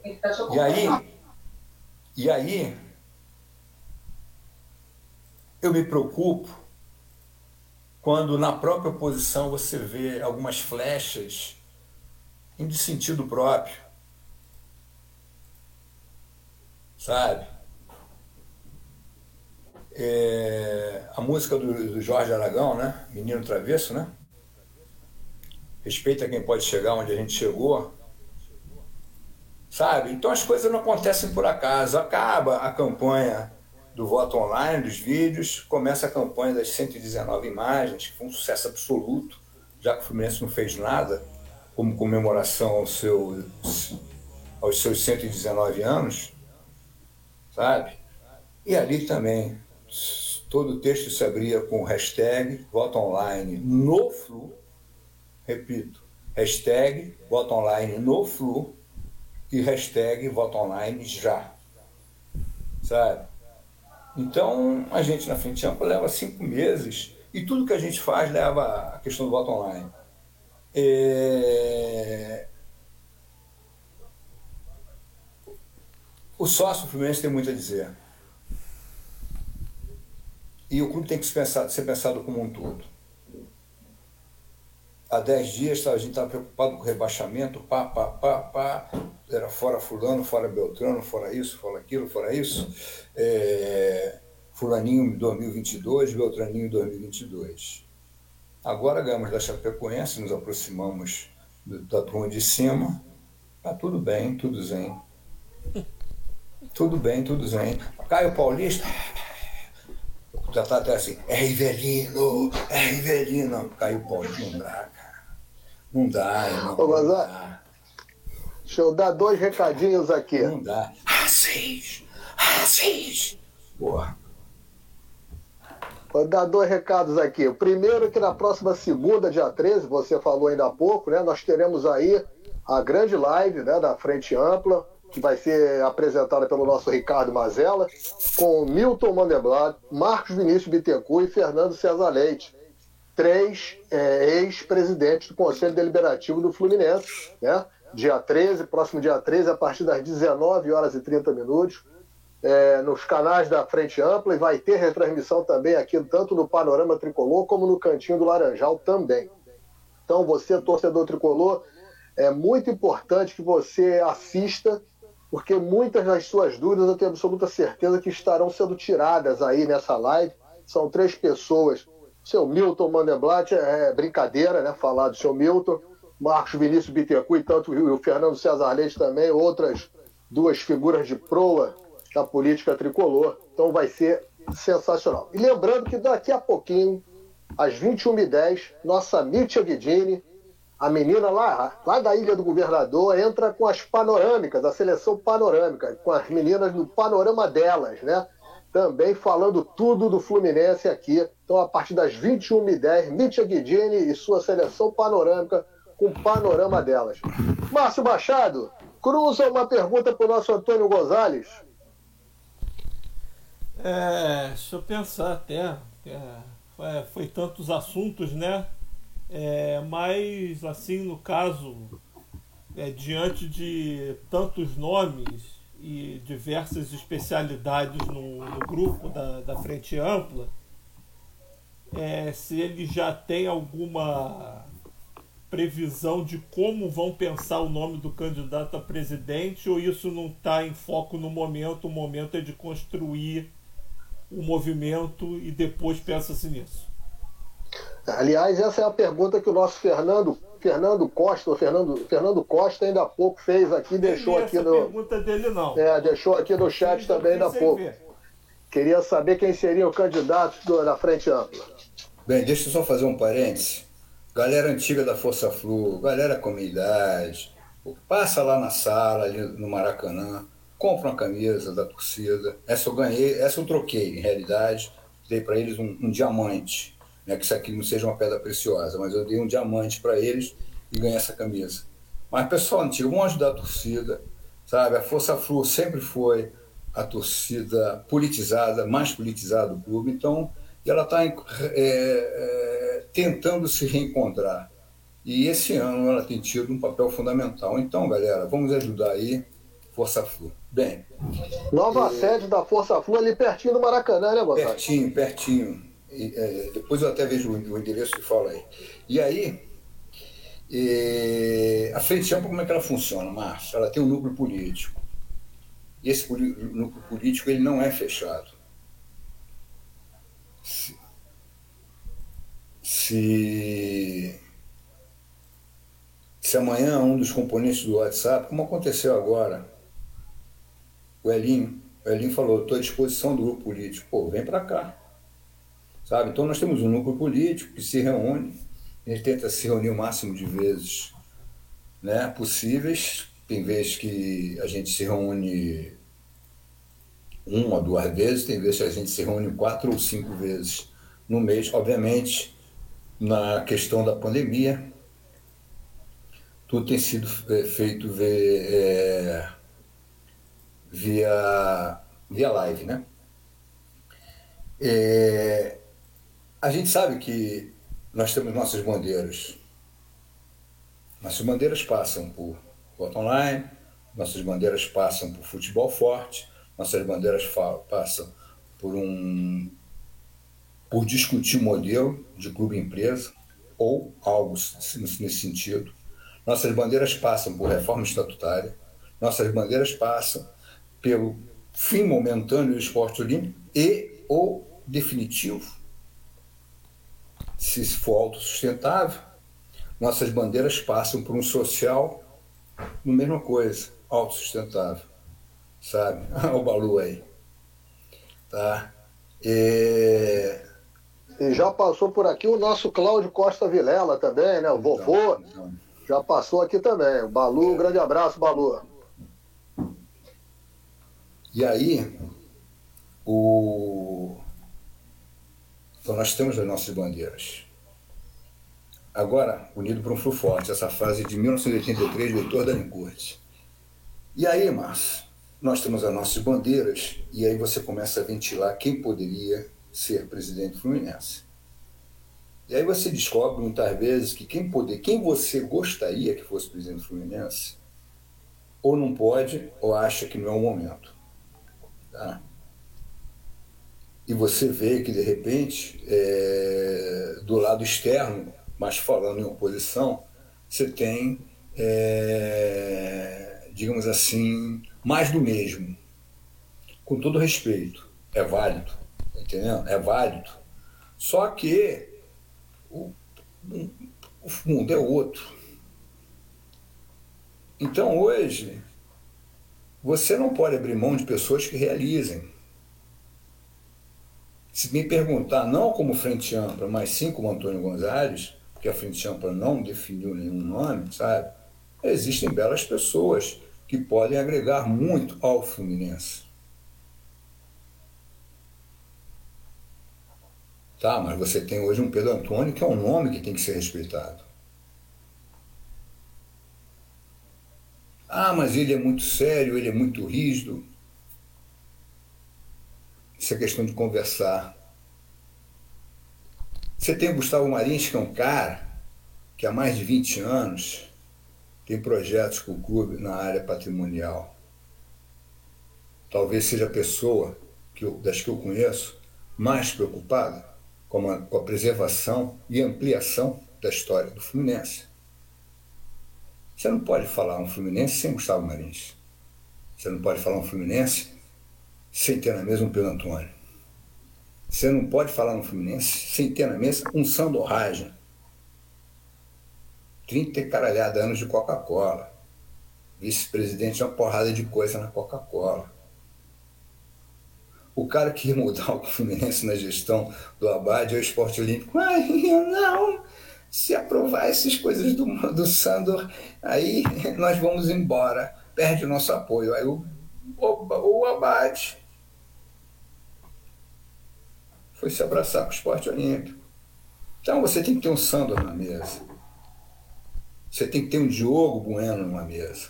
E aí, e aí, eu me preocupo quando na própria oposição você vê algumas flechas em de sentido próprio. Sabe? É, a música do, do, Jorge Aragão, né? Menino Travesso, né? Respeita quem pode chegar onde a gente chegou. Sabe? Então as coisas não acontecem por acaso. Acaba a campanha do voto online, dos vídeos, começa a campanha das 119 imagens, que foi um sucesso absoluto, já que o Fluminense não fez nada como comemoração ao seu, aos seus 119 anos, sabe? E ali também, todo o texto se abria com hashtag voto online no Flu, repito, hashtag voto online no Flu e hashtag voto online já, sabe? Então, a gente na Frente Ampla leva cinco meses e tudo que a gente faz leva a questão do voto online. É... O sócio Fluminense tem muito a dizer. E o clube tem que ser pensado, ser pensado como um todo. Há dez dias a gente estava preocupado com o rebaixamento, pá, pá, pá, pá, era fora fulano, fora Beltrano, fora isso, fora aquilo, fora isso. É, fulaninho 2022, Beltraninho 2022. Agora ganhamos da Chapecoense, nos aproximamos da turma de cima. Tá tudo bem, tudo zen. Tudo bem, tudo zen. Caio Paulista, já tá até assim, é Rivelino, é Rivelino. Caio Paulista, não dá, cara. Não dá, não, Ô, não dá. Deixa eu dar dois recadinhos aqui. Não dá. Assis! Assis! Porra. Vou dar dois recados aqui. O primeiro é que na próxima segunda, dia 13, você falou ainda há pouco, né? Nós teremos aí a grande live né, da Frente Ampla, que vai ser apresentada pelo nosso Ricardo Mazella, com Milton Mandelblat, Marcos Vinícius Bittencourt e Fernando César Leite, três é, ex-presidentes do Conselho Deliberativo do Fluminense, né? dia 13, próximo dia 13, a partir das 19 horas e 30 minutos, é, nos canais da Frente Ampla e vai ter retransmissão também aqui, tanto no Panorama Tricolor como no Cantinho do Laranjal também. Então, você, torcedor tricolor, é muito importante que você assista, porque muitas das suas dúvidas eu tenho absoluta certeza que estarão sendo tiradas aí nessa live. São três pessoas. Seu Milton Mandelblat, é brincadeira, né? Falar do seu Milton Marcos Vinícius Bittencourt e tanto o Fernando César Leite também, outras duas figuras de proa da política tricolor. Então vai ser sensacional. E lembrando que daqui a pouquinho, às 21h10, nossa Mítia Guidini, a menina lá, lá da Ilha do Governador entra com as panorâmicas, a seleção panorâmica, com as meninas no panorama delas, né? Também falando tudo do Fluminense aqui. Então, a partir das 21h10, Mítia Guidini e sua seleção panorâmica com o panorama delas. Márcio Machado, cruza uma pergunta para o nosso Antônio Gonzalez. É, deixa eu pensar até. É, foi tantos assuntos, né? É, mas, assim, no caso, é, diante de tantos nomes e diversas especialidades no, no grupo da, da Frente Ampla, é, se ele já tem alguma previsão de como vão pensar o nome do candidato a presidente ou isso não está em foco no momento? O momento é de construir o movimento e depois pensa-se nisso. Aliás, essa é a pergunta que o nosso Fernando, Fernando Costa, Fernando, Fernando Costa ainda há pouco fez aqui, deixou aqui no. pergunta dele não. É, deixou aqui no chat também ainda há pouco. Ver. Queria saber quem seria o candidato do, da Frente Ampla. Bem, deixa eu só fazer um parênteses. Galera antiga da Força Flu, galera comunidade, passa lá na sala, ali no Maracanã, compra uma camisa da torcida. Essa eu ganhei, essa eu troquei, em realidade. Dei para eles um, um diamante né, que isso aqui não seja uma pedra preciosa, mas eu dei um diamante para eles e ganhei essa camisa. Mas, pessoal antigo, vamos ajudar a torcida, sabe? A Força Flu sempre foi a torcida politizada, mais politizada do clube, então ela está é, é, tentando se reencontrar. E esse ano ela tem tido um papel fundamental. Então, galera, vamos ajudar aí, Força Flu. Bem. Nova e... sede da Força Flu ali pertinho do Maracanã, né, Gonçalo? Pertinho, pertinho é, depois eu até vejo o, endereço que fala aí. E aí, a frente ampla, como é que ela funciona, Márcio? Ela tem um núcleo político. E esse núcleo político ele não é fechado. Se, se, se amanhã um dos componentes do WhatsApp, como aconteceu agora, o Elinho, o Elinho falou, estou à disposição do grupo político. Pô, vem para cá sabe? Então nós temos um núcleo político que se reúne, gente tenta se reunir o máximo de vezes né, possíveis. Tem vezes que a gente se reúne uma ou duas vezes, tem vezes que a gente se reúne quatro ou cinco vezes no mês. Obviamente, na questão da pandemia, tudo tem sido é, feito é, via, via live, né? É, a gente sabe que nós temos nossas bandeiras. Nossas bandeiras passam por voto online, nossas bandeiras passam por futebol forte, nossas bandeiras passam por um por discutir o modelo de clube empresa ou algo nesse sentido. Nossas bandeiras passam por reforma estatutária, nossas bandeiras passam pelo fim momentâneo do esporte olímpico e o definitivo se for autossustentável, nossas bandeiras passam por um social, no mesma coisa, autossustentável, sabe? o Balu aí. Tá? E... e... já passou por aqui o nosso Cláudio Costa Vilela também, né? O vovô então. já passou aqui também. O Balu, é. um grande abraço, Balu. E aí, o então nós temos as nossas bandeiras. Agora, unido por um flu forte, essa fase de 1983 do Heitor Dalincourt. E aí, Márcio, nós temos as nossas bandeiras e aí você começa a ventilar quem poderia ser presidente fluminense. E aí você descobre muitas vezes que quem poder, quem você gostaria que fosse presidente fluminense, ou não pode, ou acha que não é o momento. Tá? E você vê que, de repente, é, do lado externo, mas falando em oposição, você tem, é, digamos assim, mais do mesmo. Com todo respeito, é válido, entendeu? É válido. Só que o, o mundo é outro. Então, hoje, você não pode abrir mão de pessoas que realizem se me perguntar, não como frente ampla, mas sim como Antônio Gonzalez, que a Frente Ampla não definiu nenhum nome, sabe? Existem belas pessoas que podem agregar muito ao Fluminense. Tá, mas você tem hoje um Pedro Antônio que é um nome que tem que ser respeitado. Ah, mas ele é muito sério, ele é muito rígido. Isso é questão de conversar. Você tem o Gustavo Marins, que é um cara que há mais de 20 anos tem projetos com o clube na área patrimonial. Talvez seja a pessoa que eu, das que eu conheço mais preocupada com a, com a preservação e ampliação da história do Fluminense. Você não pode falar um Fluminense sem Gustavo Marins. Você não pode falar um Fluminense sem ter na mesa um Pedro Antônio. Você não pode falar um Fluminense sem ter na mesa um Sandorragem. 30 e caralhada anos de Coca-Cola. Vice-presidente de uma porrada de coisa na Coca-Cola. O cara que ia mudar o Fluminense na gestão do Abad é o esporte olímpico. Ai, não, se aprovar essas coisas do, do Sandor, aí nós vamos embora. Perde o nosso apoio. Aí o, o, o Abad foi se abraçar com o esporte olímpico. Então você tem que ter um Sandor na mesa. Você tem que ter um Diogo Bueno numa mesa.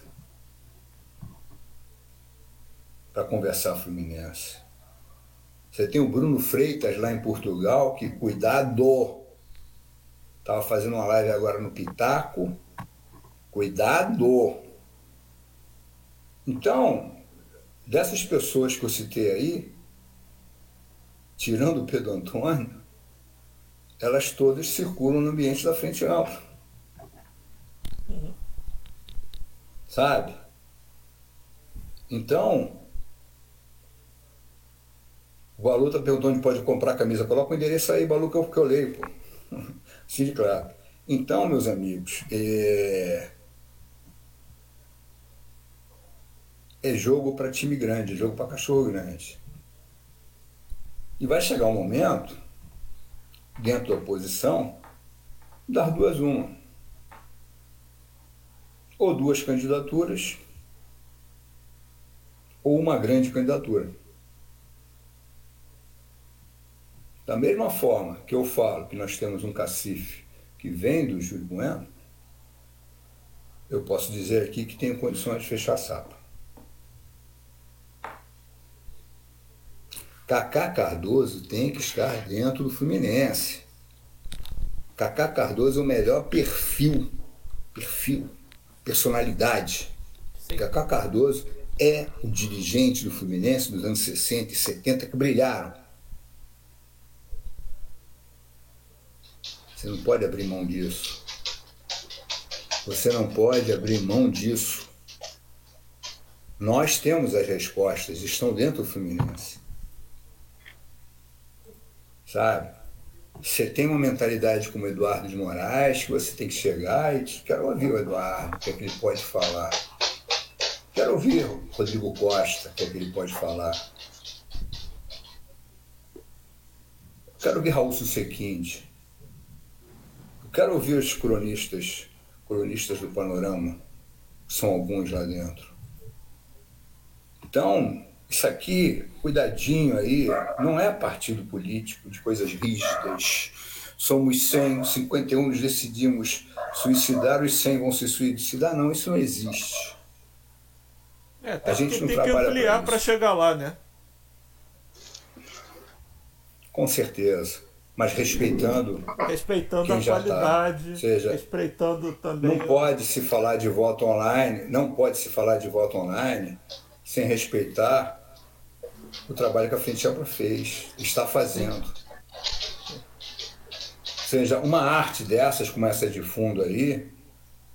Para conversar Fluminense. Você tem o Bruno Freitas lá em Portugal, que cuidado. Estava fazendo uma live agora no Pitaco. Cuidado. Então, dessas pessoas que eu citei aí, tirando o Pedro Antônio, elas todas circulam no ambiente da frente ampla. Sabe? Então, o Balu tá perguntando onde pode comprar camisa. Coloca o endereço aí, Balu, que eu, que eu leio, pô. Sim, claro. Então, meus amigos, é, é jogo para time grande, é jogo para cachorro grande. E vai chegar um momento, dentro da oposição, dar duas uma. Ou duas candidaturas, ou uma grande candidatura. Da mesma forma que eu falo que nós temos um cacife que vem do Júlio Bueno, eu posso dizer aqui que tenho condições de fechar a Cacá Cardoso tem que estar dentro do Fluminense. Cacá Cardoso é o melhor perfil, perfil, personalidade. Sim. Cacá Cardoso é o dirigente do Fluminense dos anos 60 e 70 que brilharam. Você não pode abrir mão disso. Você não pode abrir mão disso. Nós temos as respostas, estão dentro do Fluminense sabe? Você tem uma mentalidade como Eduardo de Moraes, que você tem que chegar e quero ouvir o Eduardo, o que, é que ele pode falar. Quero ouvir o Rodrigo Costa, o que, é que ele pode falar. Quero ouvir Raul Susequinde. Quero ouvir os cronistas, cronistas do panorama, que são alguns lá dentro. Então, isso aqui, cuidadinho aí, não é partido político de coisas rígidas. Somos 100, 51 nos decidimos suicidar, os 100 vão se suicidar. Não, isso não existe. É, até a gente não tem trabalha que ampliar para chegar lá, né? Com certeza. Mas respeitando. Respeitando a tá. qualidade. Tá. Seja, respeitando também. Não pode se falar de voto online, não pode se falar de voto online sem respeitar o trabalho que a Frente Ampla fez, está fazendo. Ou seja, uma arte dessas, como essa de fundo aí,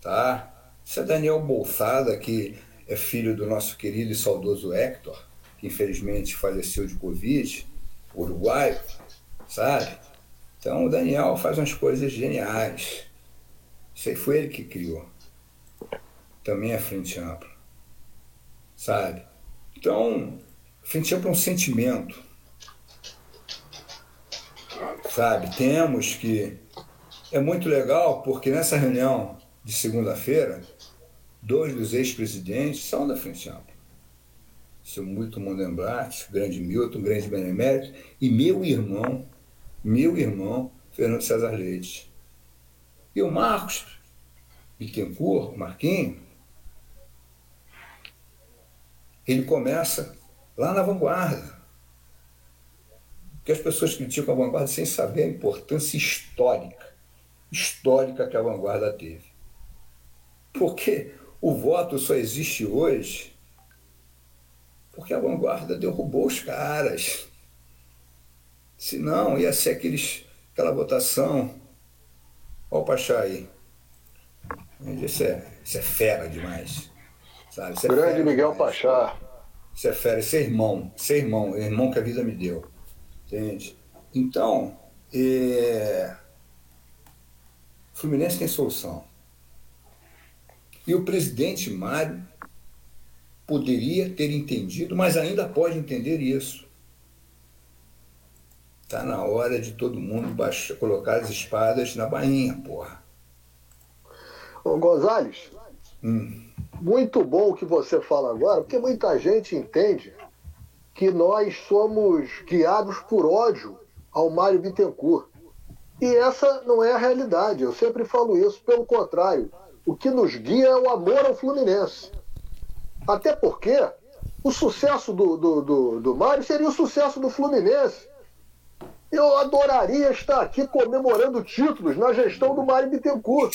tá? Isso é Daniel Bolsada, que é filho do nosso querido e saudoso Hector, que infelizmente faleceu de Covid, uruguaio, sabe? Então o Daniel faz umas coisas geniais. Isso aí foi ele que criou. Também é frente ampla. Sabe? Então, frente é um sentimento. Sabe? Temos que é muito legal porque nessa reunião de segunda-feira, dois dos ex-presidentes são da Frente Ampla. Seu Milton Mondembrat, grande Milton, grande benemérito, e meu irmão, meu irmão, Fernando César Leite. E o Marcos Bittencourt, Marquinhos, ele começa lá na vanguarda. Porque as pessoas criticam a vanguarda sem saber a importância histórica, histórica que a vanguarda teve. Porque o voto só existe hoje porque a vanguarda derrubou os caras. Senão ia ser aqueles, aquela votação. Olha o Pachá aí. Isso é, isso é fera demais. Sabe? Isso é Grande Miguel demais. Pachá. Isso é fera, isso é irmão, isso é irmão, é irmão que a vida me deu. Entende? Então, é... Fluminense tem solução. E o presidente Mário poderia ter entendido, mas ainda pode entender isso. Está na hora de todo mundo baixar, colocar as espadas na bainha, porra. Ô Gonzales, hum. Muito bom o que você fala agora, porque muita gente entende que nós somos guiados por ódio ao Mário Bittencourt. E essa não é a realidade, eu sempre falo isso, pelo contrário. O que nos guia é o amor ao Fluminense. Até porque o sucesso do, do, do, do Mário seria o sucesso do Fluminense. Eu adoraria estar aqui comemorando títulos na gestão do Mário Bittencourt.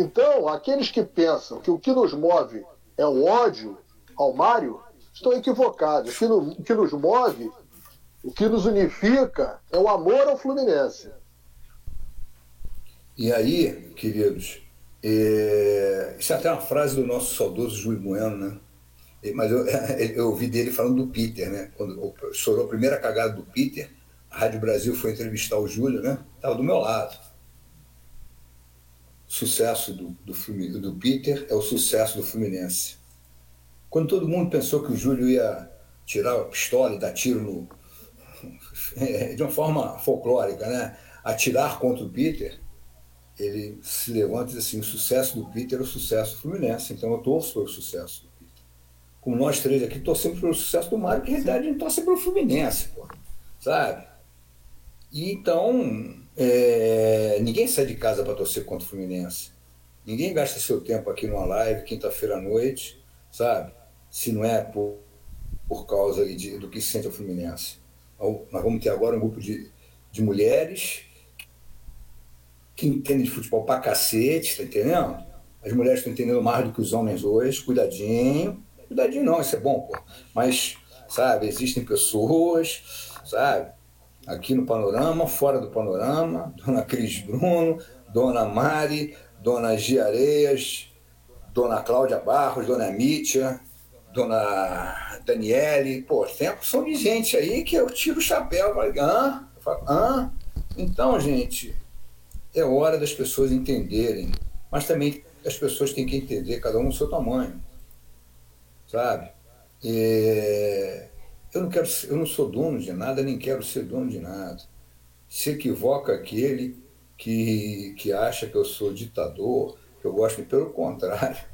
Então, aqueles que pensam que o que nos move é o ódio ao Mário, estão equivocados. O que, no, o que nos move, o que nos unifica é o amor ao Fluminense. E aí, queridos, é... isso é até uma frase do nosso saudoso Júlio Bueno, né? Mas eu, eu ouvi dele falando do Peter, né? Quando chorou a primeira cagada do Peter, a Rádio Brasil foi entrevistar o Júlio, né? Estava do meu lado sucesso do, do, do Peter é o sucesso do Fluminense. Quando todo mundo pensou que o Júlio ia tirar a pistola e dar tiro no. de uma forma folclórica, né? Atirar contra o Peter, ele se levanta e diz assim: o sucesso do Peter é o sucesso do Fluminense. Então eu torço pelo sucesso do Peter. Como nós três aqui torcemos pelo sucesso do Mário, que na realidade a gente torce pelo Fluminense, pô, sabe? E então é, ninguém sai de casa para torcer contra o Fluminense. Ninguém gasta seu tempo aqui numa live, quinta-feira à noite, sabe? Se não é por, por causa de, do que sente o Fluminense. Então, nós vamos ter agora um grupo de, de mulheres que entendem de futebol pra cacete, tá entendendo? As mulheres estão entendendo mais do que os homens hoje, cuidadinho. Cuidadinho não, isso é bom, pô. Mas, sabe, existem pessoas, sabe? Aqui no Panorama, fora do Panorama, Dona Cris Bruno, Dona Mari, Dona Gia Areias, Dona Cláudia Barros, Dona Mítia, Dona Daniele, pô, tem a opção de gente aí que eu tiro o chapéu, falo, hã? Eu falo, hã? Então, gente, é hora das pessoas entenderem, mas também as pessoas têm que entender, cada um no seu tamanho, sabe? É eu não, quero, eu não sou dono de nada, nem quero ser dono de nada. Se equivoca aquele que, que acha que eu sou ditador, que eu gosto, pelo contrário.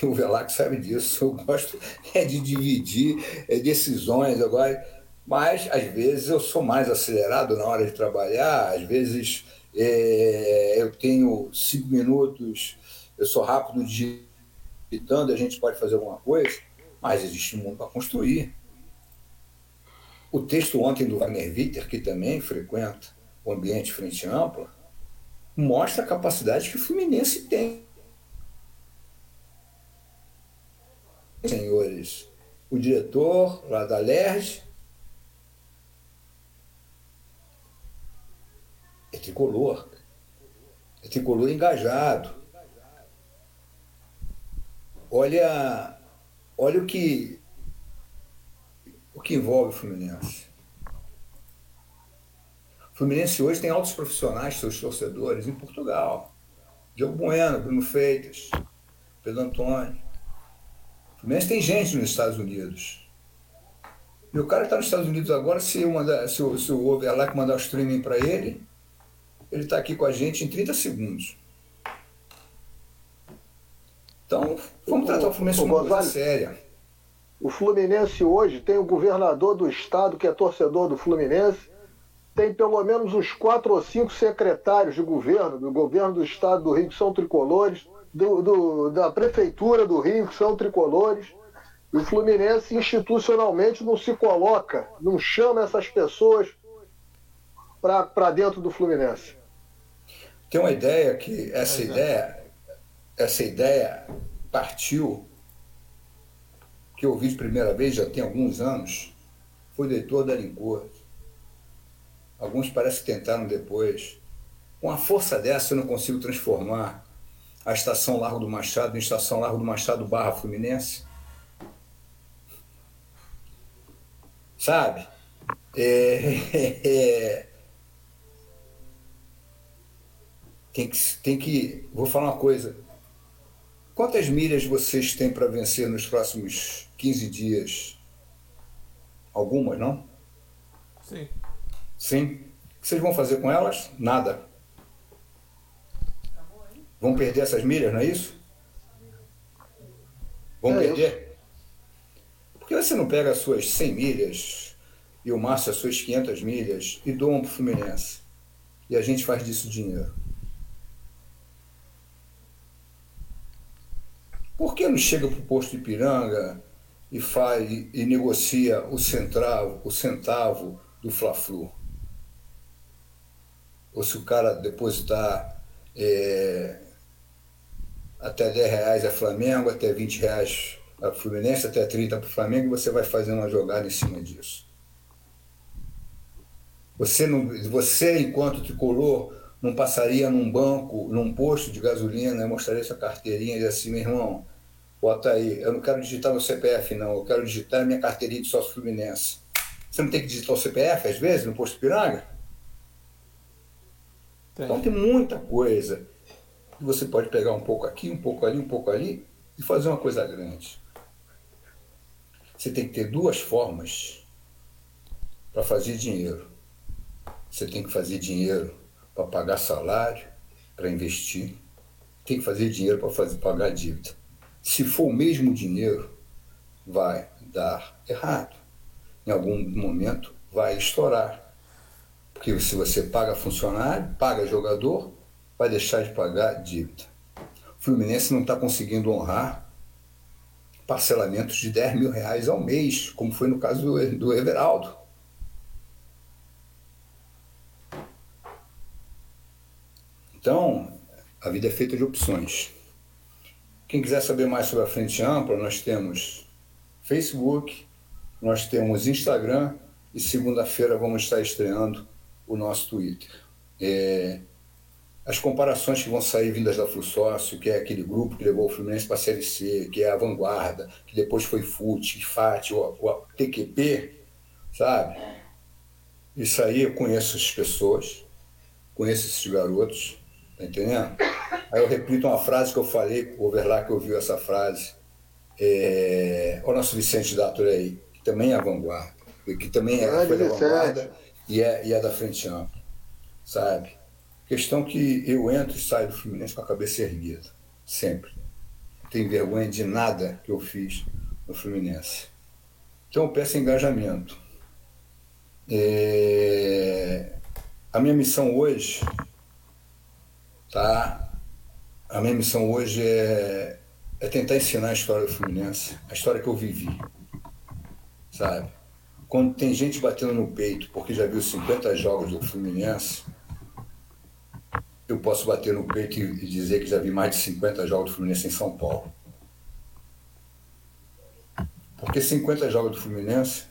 E o Velac sabe disso. Eu gosto é de dividir é, decisões agora, mas às vezes eu sou mais acelerado na hora de trabalhar, às vezes é, eu tenho cinco minutos, eu sou rápido digitando, a gente pode fazer alguma coisa, mas existe um mundo para construir. O texto ontem do Wagner Witter, que também frequenta o ambiente frente ampla, mostra a capacidade que o Fluminense tem. Senhores, o diretor lá da LERJ é tricolor. É tricolor engajado. Olha, olha o que o que envolve o Fluminense. O Fluminense hoje tem altos profissionais, seus torcedores, em Portugal. Diogo Bueno, Bruno Freitas, Pedro Antônio. O Fluminense tem gente nos Estados Unidos. E o cara está nos Estados Unidos agora, se, eu mandar, se, o, se o Overlack mandar o streaming para ele, ele está aqui com a gente em 30 segundos. Então, vamos tratar o Fluminense como uma coisa séria. O Fluminense hoje tem o governador do estado que é torcedor do Fluminense, tem pelo menos uns quatro ou cinco secretários de governo, do governo do estado do Rio que são tricolores, do, do, da prefeitura do Rio que são tricolores. E o Fluminense institucionalmente não se coloca, não chama essas pessoas para dentro do Fluminense. Tem uma ideia que essa ideia, essa ideia partiu que eu vi de primeira vez já tem alguns anos, foi do Heitor da Lincourt. Alguns parece que tentaram depois. Com a força dessa eu não consigo transformar a estação Largo do Machado em estação Largo do Machado barra Fluminense. Sabe? É, é, tem, que, tem que. Vou falar uma coisa. Quantas milhas vocês têm para vencer nos próximos 15 dias? Algumas, não? Sim. Sim. O que vocês vão fazer com elas? Nada. Vão perder essas milhas, não é isso? Vão é perder? Isso. Por que você não pega as suas 100 milhas e o Márcio as suas 500 milhas e doam para o Fluminense? E a gente faz disso dinheiro. Por que não chega para o posto de Ipiranga e faz e negocia o centavo, o centavo do Fla-Flu? Ou se o cara depositar é, até 10 reais a Flamengo, até 20 reais a Fluminense, até 30 para o Flamengo, você vai fazer uma jogada em cima disso. Você, não, você enquanto tricolor, não passaria num banco, num posto de gasolina, mostraria sua carteirinha e assim, meu irmão, bota aí, eu não quero digitar meu CPF não, eu quero digitar minha carteirinha de sócio fluminense. Você não tem que digitar o CPF às vezes no posto Piranga? Tem. Então tem muita coisa que você pode pegar um pouco aqui, um pouco ali, um pouco ali e fazer uma coisa grande. Você tem que ter duas formas para fazer dinheiro. Você tem que fazer dinheiro para pagar salário, para investir. Tem que fazer dinheiro para pagar dívida. Se for o mesmo dinheiro, vai dar errado. Em algum momento vai estourar. Porque se você paga funcionário, paga jogador, vai deixar de pagar dívida. O Fluminense não está conseguindo honrar parcelamentos de 10 mil reais ao mês, como foi no caso do, do Everaldo. Então, a vida é feita de opções. Quem quiser saber mais sobre a Frente Ampla, nós temos Facebook, nós temos Instagram e segunda-feira vamos estar estreando o nosso Twitter. É, as comparações que vão sair vindas da Flussócio, que é aquele grupo que levou o Fluminense para a Série C, que é a Vanguarda, que depois foi FUT, FAT, o, o TQP, sabe? Isso aí eu conheço as pessoas, conheço esses garotos, Tá entendendo? Aí eu repito uma frase que eu falei, o Overlack ouviu essa frase. É, o nosso Vicente Dator aí, que também é vanguarda, que também é, foi da vanguarda e é, e é da frente ampla, sabe? Questão que eu entro e saio do Fluminense com a cabeça erguida, sempre. Não tenho vergonha de nada que eu fiz no Fluminense. Então eu peço engajamento. É... A minha missão hoje Tá? A minha missão hoje é, é tentar ensinar a história do Fluminense, a história que eu vivi. Sabe? Quando tem gente batendo no peito porque já viu 50 jogos do Fluminense, eu posso bater no peito e dizer que já vi mais de 50 jogos do Fluminense em São Paulo. Porque 50 jogos do Fluminense.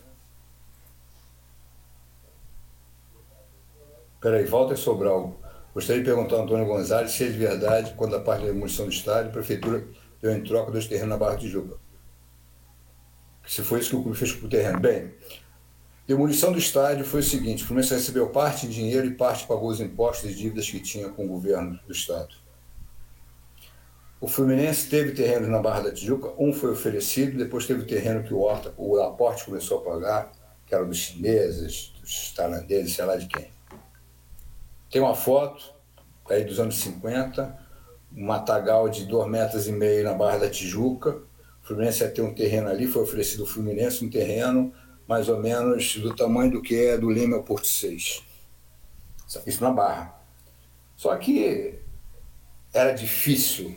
Peraí, Walter Sobral. Gostaria de perguntar ao Antônio Gonzalez se é de verdade, quando a parte da demolição do estádio, a prefeitura deu em troca dos terrenos na Barra de Tijuca. Se foi isso que o clube fez com o terreno. Bem, demolição do estádio foi o seguinte: o Fluminense recebeu parte de dinheiro e parte pagou os impostos e dívidas que tinha com o governo do estado. O Fluminense teve terrenos na Barra da Tijuca, um foi oferecido, depois teve o terreno que o Horta, o aporte começou a pagar, que era dos chineses, dos tailandeses, sei lá de quem Tem uma foto aí dos anos 50, um matagal de 2 metros e meio na Barra da Tijuca. O Fluminense ia ter um terreno ali, foi oferecido ao Fluminense um terreno mais ou menos do tamanho do que é do Lima ao Porto 6. Isso na Barra. Só que era difícil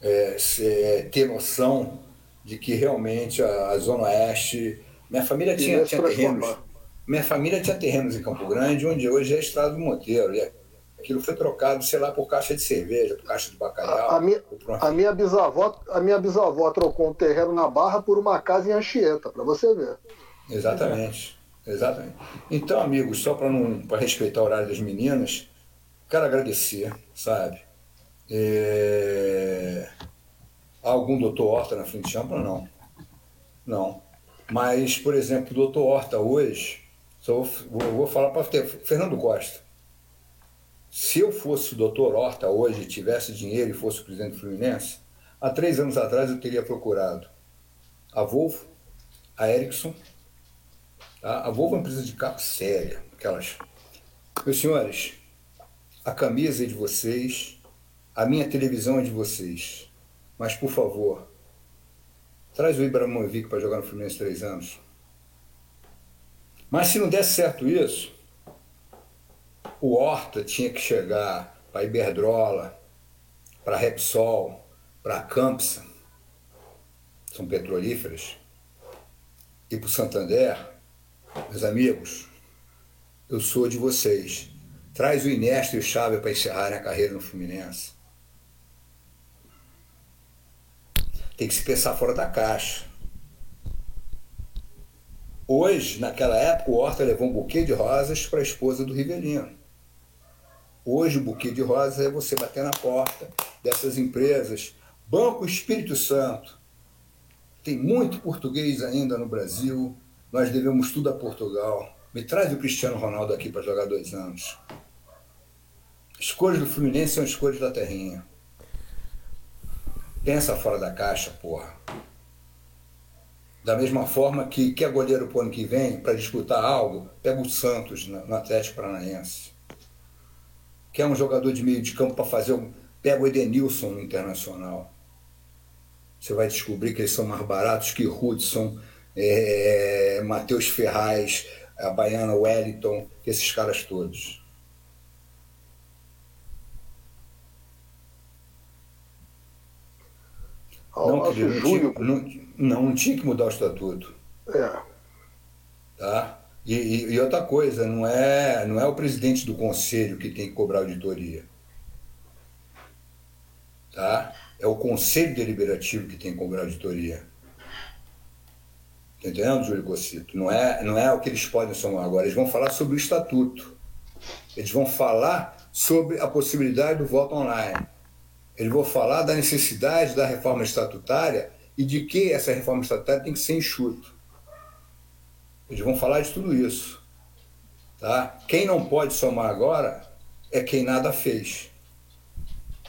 é, ter noção de que realmente a, a Zona Oeste. Minha família tinha, tinha terrenos. Minha família tinha terrenos em Campo Grande, onde hoje é a Estrada do Monteiro. E aquilo foi trocado, sei lá, por caixa de cerveja, por caixa de bacalhau. A, a minha, a, minha bisavó, a minha bisavó trocou um terreno na Barra por uma casa em Anchieta, para você ver. Exatamente. Exatamente. Então, amigos, só para respeitar o horário das meninas, quero agradecer, sabe? É... Algum doutor Horta na frente de ampla? Não. Não. Mas, por exemplo, o doutor Horta hoje, só vou, vou falar para Fernando Costa. Se eu fosse o doutor Horta hoje, tivesse dinheiro e fosse o presidente do Fluminense, há três anos atrás eu teria procurado a Volvo, a Ericsson. Tá? A Volvo é uma empresa de carro séria, aquelas. Meus senhores, a camisa é de vocês, a minha televisão é de vocês. Mas, por favor, traz o Ibrahimovic para jogar no Fluminense três anos. Mas se não desse certo isso, o Horta tinha que chegar para Iberdrola, para Repsol, para Campsa, são petrolíferas, e para o Santander, meus amigos, eu sou de vocês. Traz o Inesta e o Chave para encerrarem a carreira no Fluminense. Tem que se pensar fora da caixa. Hoje, naquela época, o Horta levou um buquê de rosas para a esposa do Rivelino. Hoje, o buquê de rosas é você bater na porta dessas empresas. Banco Espírito Santo. Tem muito português ainda no Brasil. Nós devemos tudo a Portugal. Me traz o Cristiano Ronaldo aqui para jogar dois anos. As cores do Fluminense são as cores da terrinha. Pensa fora da caixa, porra. Da mesma forma que quer goleiro pro ano que vem para disputar algo, pega o Santos no Atlético Paranaense. Quer um jogador de meio de campo para fazer um. Pega o Edenilson no Internacional. Você vai descobrir que eles são mais baratos que Hudson, é, Matheus Ferraz, a Baiana Wellington, esses caras todos. Não, não, junho... tinha, não, não, tinha que mudar o estatuto. É. Tá? E, e, e, outra coisa, não é, não é o presidente do conselho que tem que cobrar auditoria. Tá? É o conselho deliberativo que tem que cobrar auditoria. Tá entendendo, Júlio Cossito? Não é, não é o que eles podem somar agora. Eles vão falar sobre o estatuto. Eles vão falar sobre a possibilidade do voto online. Eles vão falar da necessidade da reforma estatutária e de que essa reforma estatutária tem que ser enxuto. Eles vão falar de tudo isso. Tá? Quem não pode somar agora é quem nada fez.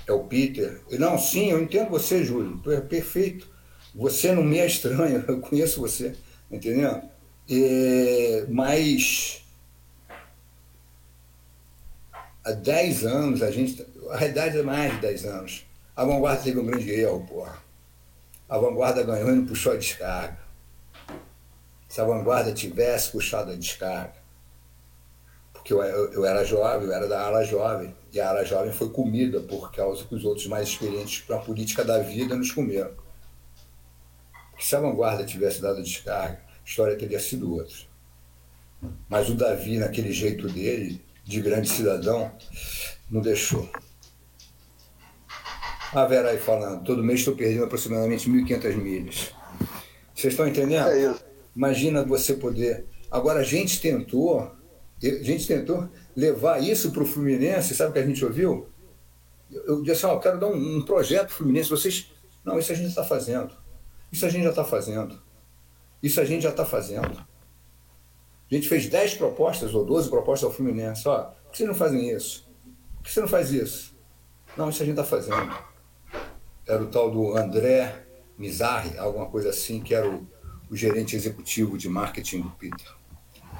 É o Peter. Não, sim, eu entendo você, Júlio. É perfeito. Você não me é estranho, eu conheço você, entendeu? É, mas há 10 anos a gente a realidade é mais de 10 anos. A vanguarda teve um grande erro, porra. A vanguarda ganhou e não puxou a descarga. Se a vanguarda tivesse puxado a descarga, porque eu, eu, eu era jovem, eu era da ala jovem, e a ala jovem foi comida por causa que os outros mais experientes para a política da vida nos comeram. Porque se a vanguarda tivesse dado descarga, a história teria sido outra. Mas o Davi, naquele jeito dele, de grande cidadão, não deixou. A Vera aí falando, todo mês estou perdendo aproximadamente 1.500 milhas. Vocês estão entendendo? É isso. Imagina você poder. Agora, a gente tentou, a gente tentou levar isso para o Fluminense, sabe o que a gente ouviu? Eu disse assim, ó, eu quero dar um, um projeto Fluminense, vocês. Não, isso a gente está fazendo. Isso a gente já está fazendo. Isso a gente já está fazendo. A gente fez 10 propostas ou 12 propostas ao Fluminense. Ó, por que vocês não fazem isso? Por que você não faz isso? Não, isso a gente está fazendo era o tal do André Mizarri, alguma coisa assim, que era o, o gerente executivo de marketing do Peter.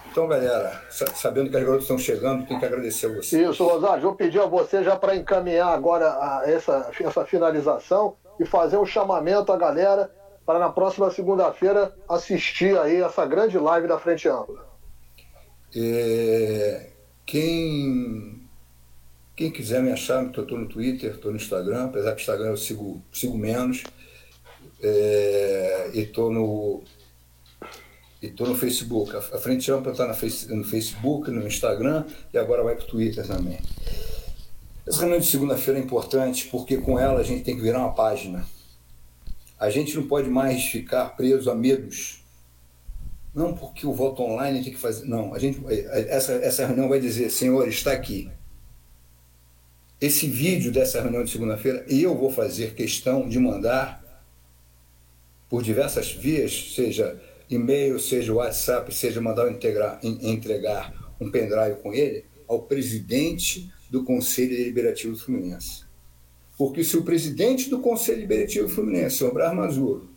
Então, galera, sabendo que as garotas estão chegando, tem que agradecer a você. Isso, Rosário, vou pedir a você já para encaminhar agora essa, essa finalização e fazer um chamamento à galera para na próxima segunda-feira assistir aí essa grande live da Frente Ampla. É, quem, quem quiser me achar, estou no Twitter, estou no Instagram, apesar que Instagram eu sigo, sigo menos. É, e estou no e no Facebook. A Frente Ampla está no Facebook, no Instagram e agora vai para o Twitter também. Essa reunião de segunda-feira é importante porque com ela a gente tem que virar uma página. A gente não pode mais ficar preso a medos. Não porque o voto online tem que fazer. Não, a gente, essa, essa reunião vai dizer: Senhor, está aqui. Esse vídeo dessa reunião de segunda-feira eu vou fazer questão de mandar por diversas vias, seja e-mail, seja WhatsApp, seja mandar integrar, entregar um pendrive com ele ao presidente do Conselho Deliberativo Fluminense. Porque se o presidente do Conselho Deliberativo Fluminense, Obrar Mazuro,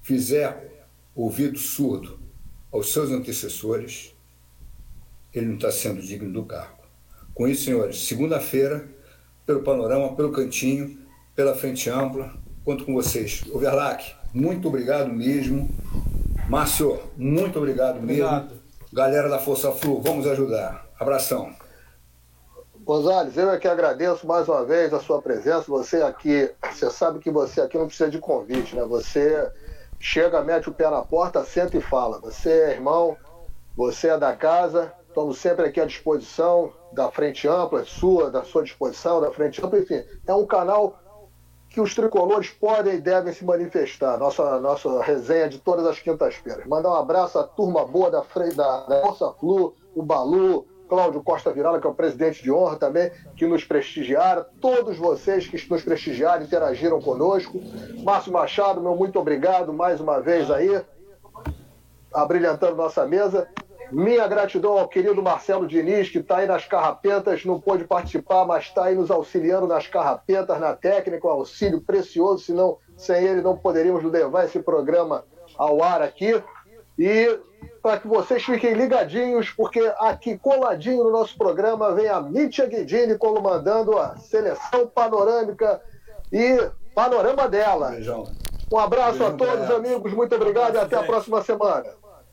fizer ouvido surdo aos seus antecessores, ele não está sendo digno do cargo. Com isso, senhores, segunda-feira, pelo panorama, pelo cantinho, pela frente ampla, conto com vocês. Overlac, muito obrigado mesmo. Márcio, muito obrigado mesmo. Obrigado. Galera da Força Flu, vamos ajudar. Abração. Gonzales, eu é que agradeço mais uma vez a sua presença. Você aqui, você sabe que você aqui não precisa de convite, né? Você chega, mete o pé na porta, senta e fala. Você é irmão, você é da casa, estamos sempre aqui à disposição da Frente Ampla, sua, da sua disposição, da Frente Ampla, enfim. É um canal que os tricolores podem e devem se manifestar. Nossa, nossa resenha de todas as quintas-feiras. Mandar um abraço à turma boa da, da, da Força Flu, o Balu, Cláudio Costa Virala, que é o presidente de honra também, que nos prestigiaram. Todos vocês que nos prestigiaram, interagiram conosco. Márcio Machado, meu muito obrigado mais uma vez aí, abrilhantando nossa mesa. Minha gratidão ao querido Marcelo Diniz, que está aí nas carrapetas, não pôde participar, mas está aí nos auxiliando nas carrapetas, na técnica, um auxílio precioso, senão sem ele não poderíamos levar esse programa ao ar aqui. E para que vocês fiquem ligadinhos, porque aqui coladinho no nosso programa vem a Mítia Guidini comandando a seleção panorâmica e panorama dela. Um abraço a todos, amigos. Muito obrigado e até a próxima semana.